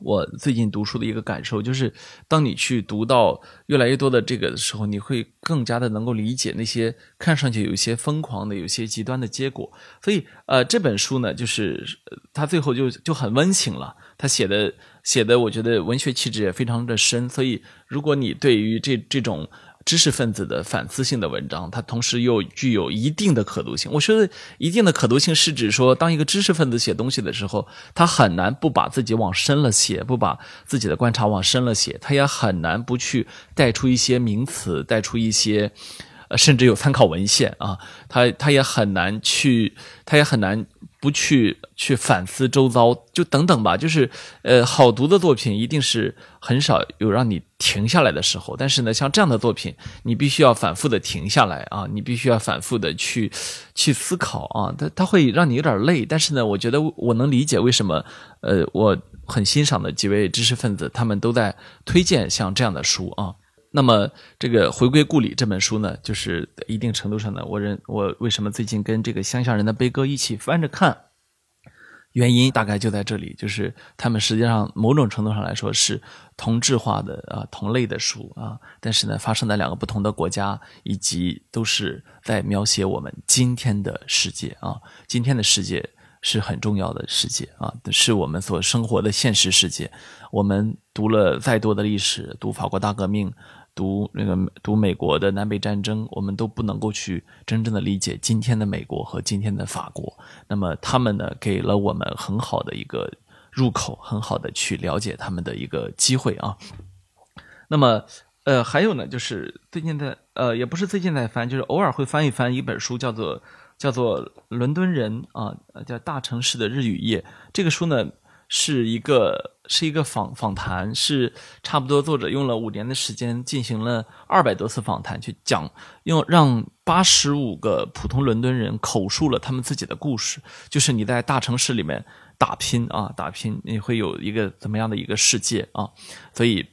我最近读书的一个感受就是，当你去读到越来越多的这个的时候，你会更加的能够理解那些看上去有一些疯狂的、有些极端的结果。所以，呃，这本书呢，就是他最后就就很温情了。他写的写的，我觉得文学气质也非常的深。所以，如果你对于这这种。知识分子的反思性的文章，它同时又具有一定的可读性。我觉得一定的可读性，是指说，当一个知识分子写东西的时候，他很难不把自己往深了写，不把自己的观察往深了写，他也很难不去带出一些名词，带出一些，呃，甚至有参考文献啊，他他也很难去，他也很难。不去去反思周遭，就等等吧。就是，呃，好读的作品一定是很少有让你停下来的时候。但是呢，像这样的作品，你必须要反复的停下来啊，你必须要反复的去去思考啊。它它会让你有点累，但是呢，我觉得我能理解为什么，呃，我很欣赏的几位知识分子，他们都在推荐像这样的书啊。那么，这个《回归故里》这本书呢，就是一定程度上呢，我认我为什么最近跟这个《乡下人的悲歌》一起翻着看，原因大概就在这里，就是他们实际上某种程度上来说是同质化的啊，同类的书啊，但是呢，发生在两个不同的国家，以及都是在描写我们今天的世界啊，今天的世界是很重要的世界啊，是我们所生活的现实世界。我们读了再多的历史，读法国大革命。读那个读美国的南北战争，我们都不能够去真正的理解今天的美国和今天的法国。那么他们呢，给了我们很好的一个入口，很好的去了解他们的一个机会啊。那么呃，还有呢，就是最近在呃，也不是最近在翻，就是偶尔会翻一翻一本书，叫做叫做《伦敦人》啊，叫《大城市的日与夜》。这个书呢。是一个是一个访访谈，是差不多作者用了五年的时间进行了二百多次访谈，去讲用让八十五个普通伦敦人口述了他们自己的故事。就是你在大城市里面打拼啊，打拼你会有一个怎么样的一个世界啊？所以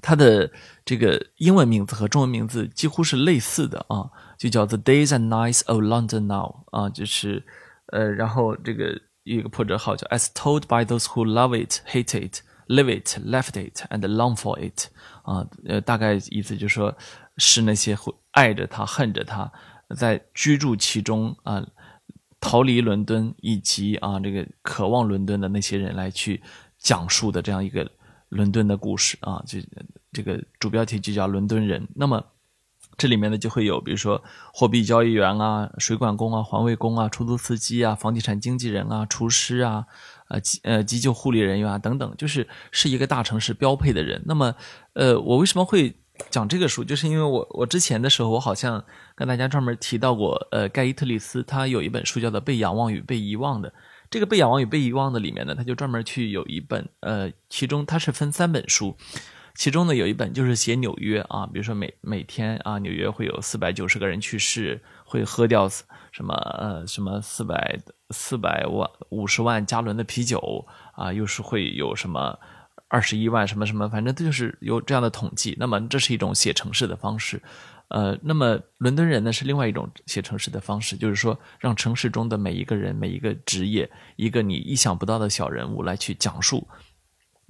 他的这个英文名字和中文名字几乎是类似的啊，就叫 The Days and Nights of London Now 啊，就是呃，然后这个。一个破折号叫 "As told by those who love it, hate it, live it, left it, and long for it"，啊，呃，大概意思就是说，是那些会爱着它、恨着它，在居住其中啊，逃离伦敦以及啊这个渴望伦敦的那些人来去讲述的这样一个伦敦的故事啊，就这个主标题就叫《伦敦人》。那么。这里面呢就会有，比如说货币交易员啊、水管工啊、环卫工啊、出租司机啊、房地产经纪人啊、厨师啊、呃急呃急救护理人员啊等等，就是是一个大城市标配的人。那么，呃，我为什么会讲这个书？就是因为我我之前的时候，我好像跟大家专门提到过，呃，盖伊特里斯他有一本书叫做《被仰望与被遗忘的》。这个《被仰望与被遗忘的》里面呢，他就专门去有一本，呃，其中它是分三本书。其中呢有一本就是写纽约啊，比如说每每天啊纽约会有四百九十个人去世，会喝掉什么呃什么四百四百万五十万加仑的啤酒啊，又是会有什么二十一万什么什么，反正这就是有这样的统计。那么这是一种写城市的方式，呃，那么伦敦人呢是另外一种写城市的方式，就是说让城市中的每一个人、每一个职业、一个你意想不到的小人物来去讲述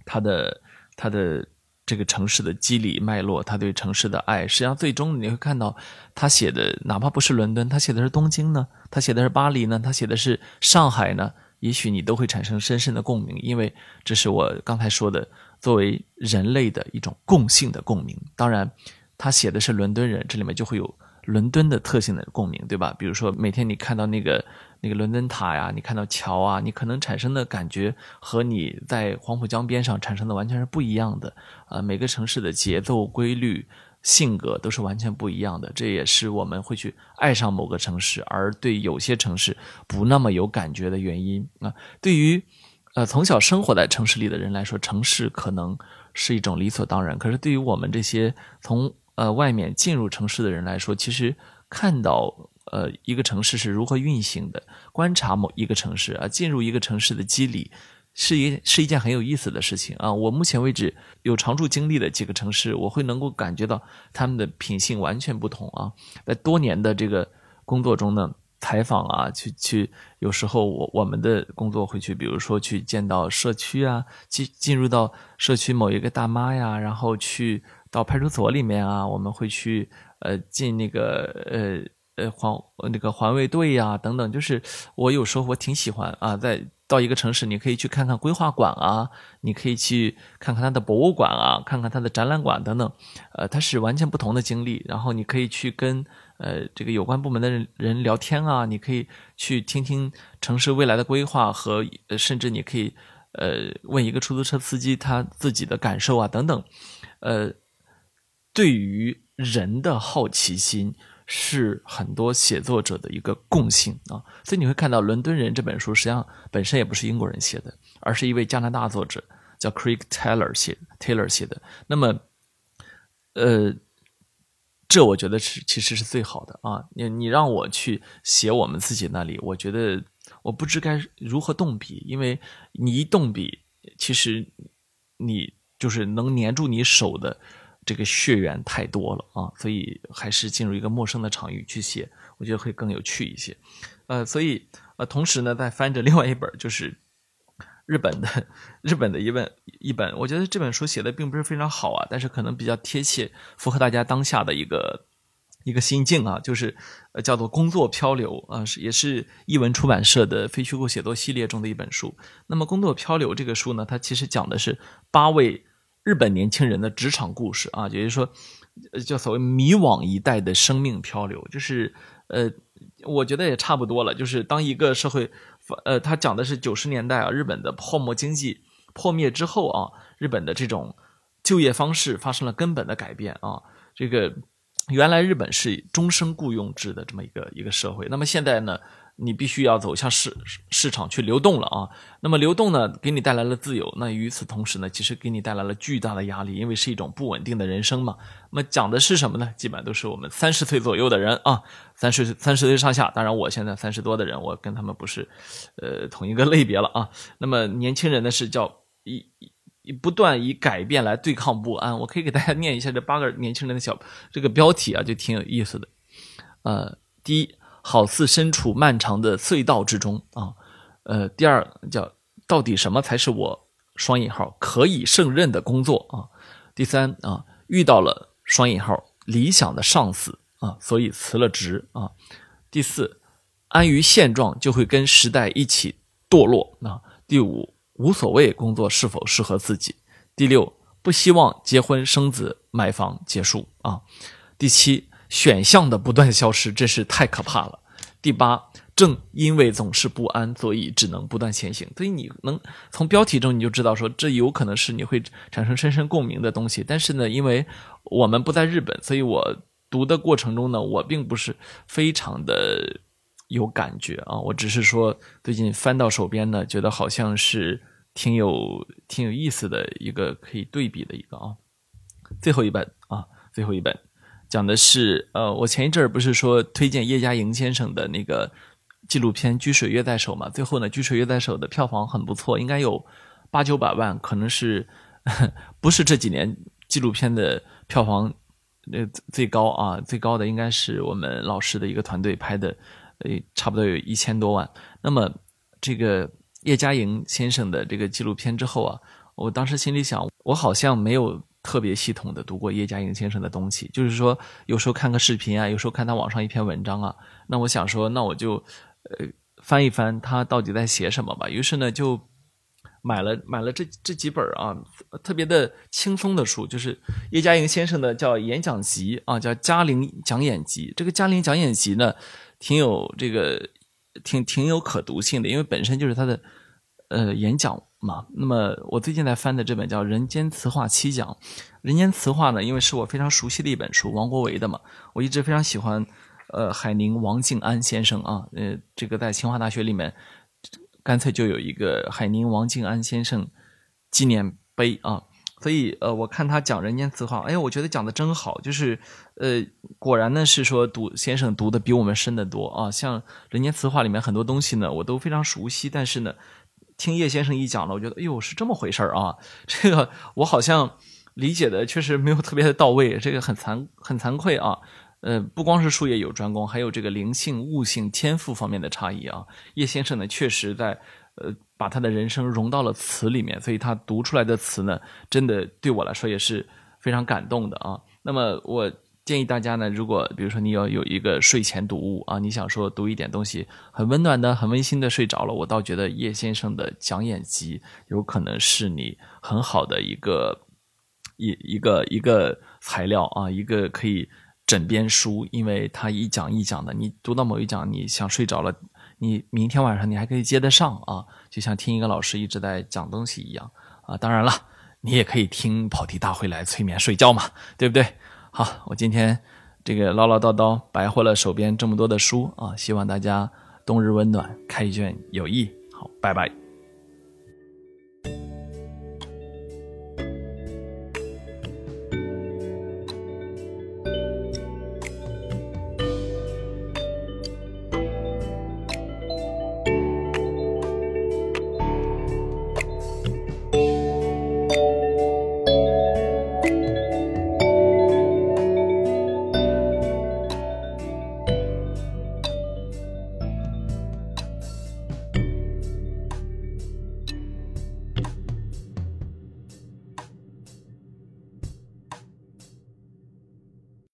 他的他的这个城市的机理脉络，他对城市的爱。实际上，最终你会看到他写的，哪怕不是伦敦，他写的是东京呢，他写的是巴黎呢，他写的是上海呢。也许你都会产生深深的共鸣，因为这是我刚才说的，作为人类的一种共性的共鸣。当然，他写的是伦敦人，这里面就会有伦敦的特性的共鸣，对吧？比如说，每天你看到那个那个伦敦塔呀，你看到桥啊，你可能产生的感觉和你在黄浦江边上产生的完全是不一样的。呃，每个城市的节奏规律。性格都是完全不一样的，这也是我们会去爱上某个城市，而对有些城市不那么有感觉的原因啊。对于呃从小生活在城市里的人来说，城市可能是一种理所当然。可是对于我们这些从呃外面进入城市的人来说，其实看到呃一个城市是如何运行的，观察某一个城市啊，进入一个城市的机理。是一是一件很有意思的事情啊！我目前为止有常住经历的几个城市，我会能够感觉到他们的品性完全不同啊。在多年的这个工作中呢，采访啊，去去，有时候我我们的工作会去，比如说去见到社区啊，进进入到社区某一个大妈呀，然后去到派出所里面啊，我们会去呃进那个呃呃环那个环卫队呀等等，就是我有时候我挺喜欢啊，在。到一个城市，你可以去看看规划馆啊，你可以去看看它的博物馆啊，看看它的展览馆等等，呃，它是完全不同的经历。然后你可以去跟呃这个有关部门的人人聊天啊，你可以去听听城市未来的规划和，甚至你可以呃问一个出租车司机他自己的感受啊等等，呃，对于人的好奇心。是很多写作者的一个共性啊，所以你会看到《伦敦人》这本书，实际上本身也不是英国人写的，而是一位加拿大作者叫 Craig Taylor 写 Taylor 写的。那么，呃，这我觉得是其实是最好的啊。你你让我去写我们自己那里，我觉得我不知该如何动笔，因为你一动笔，其实你就是能粘住你手的。这个血缘太多了啊，所以还是进入一个陌生的场域去写，我觉得会更有趣一些。呃，所以呃，同时呢，在翻着另外一本，就是日本的日本的一本一本，我觉得这本书写的并不是非常好啊，但是可能比较贴切，符合大家当下的一个一个心境啊，就是呃叫做《工作漂流》啊，是也是译文出版社的非虚构写作系列中的一本书。那么《工作漂流》这个书呢，它其实讲的是八位。日本年轻人的职场故事啊，也就是说，叫所谓迷惘一代的生命漂流，就是呃，我觉得也差不多了。就是当一个社会，呃，他讲的是九十年代啊，日本的泡沫经济破灭之后啊，日本的这种就业方式发生了根本的改变啊。这个原来日本是终身雇佣制的这么一个一个社会，那么现在呢？你必须要走向市市场去流动了啊，那么流动呢，给你带来了自由，那与此同时呢，其实给你带来了巨大的压力，因为是一种不稳定的人生嘛。那么讲的是什么呢？基本都是我们三十岁左右的人啊，三十三十岁上下。当然，我现在三十多的人，我跟他们不是，呃，同一个类别了啊。那么年轻人呢，是叫以以不断以改变来对抗不安。我可以给大家念一下这八个年轻人的小这个标题啊，就挺有意思的。呃，第一。好似身处漫长的隧道之中啊，呃，第二叫到底什么才是我双引号可以胜任的工作啊？第三啊，遇到了双引号理想的上司啊，所以辞了职啊。第四，安于现状就会跟时代一起堕落啊。第五，无所谓工作是否适合自己。第六，不希望结婚生子买房结束啊。第七。选项的不断消失，真是太可怕了。第八，正因为总是不安，所以只能不断前行。所以你能从标题中你就知道，说这有可能是你会产生深深共鸣的东西。但是呢，因为我们不在日本，所以我读的过程中呢，我并不是非常的有感觉啊。我只是说最近翻到手边呢，觉得好像是挺有挺有意思的一个可以对比的一个啊。最后一本啊，最后一本。讲的是，呃，我前一阵儿不是说推荐叶嘉莹先生的那个纪录片《居水月在手》嘛？最后呢，《居水月在手》的票房很不错，应该有八九百万，可能是不是这几年纪录片的票房呃最高啊，最高的应该是我们老师的一个团队拍的，呃，差不多有一千多万。那么这个叶嘉莹先生的这个纪录片之后啊，我当时心里想，我好像没有特别系统的读过叶嘉莹先生的东西，就是说有时候看个视频啊，有时候看他网上一篇文章啊，那我想说，那我就呃翻一翻他到底在写什么吧。于是呢，就。买了买了这这几本啊，特别的轻松的书，就是叶嘉莹先生的叫演讲集啊，叫《嘉玲讲演集》。这个《嘉玲讲演集》呢，挺有这个挺挺有可读性的，因为本身就是他的呃演讲嘛。那么我最近在翻的这本叫《人间词话七讲》，《人间词话》呢，因为是我非常熟悉的一本书，王国维的嘛，我一直非常喜欢呃海宁王静安先生啊，呃这个在清华大学里面。干脆就有一个海宁王静安先生纪念碑啊，所以呃，我看他讲人间词话，哎，我觉得讲的真好，就是呃，果然呢是说读先生读的比我们深得多啊。像人间词话里面很多东西呢，我都非常熟悉，但是呢，听叶先生一讲了，我觉得哎呦是这么回事儿啊，[LAUGHS] 这个我好像理解的确实没有特别的到位，这个很惭很惭愧啊。呃，不光是术业有专攻，还有这个灵性、悟性、天赋方面的差异啊。叶先生呢，确实在呃把他的人生融到了词里面，所以他读出来的词呢，真的对我来说也是非常感动的啊。那么我建议大家呢，如果比如说你要有一个睡前读物啊，你想说读一点东西很温暖的、很温馨的睡着了，我倒觉得叶先生的讲演集有可能是你很好的一个一一个一个材料啊，一个可以。枕边书，因为他一讲一讲的，你读到某一讲，你想睡着了，你明天晚上你还可以接得上啊，就像听一个老师一直在讲东西一样啊。当然了，你也可以听跑题大会来催眠睡觉嘛，对不对？好，我今天这个唠唠叨叨白活了手边这么多的书啊，希望大家冬日温暖，开卷有益。好，拜拜。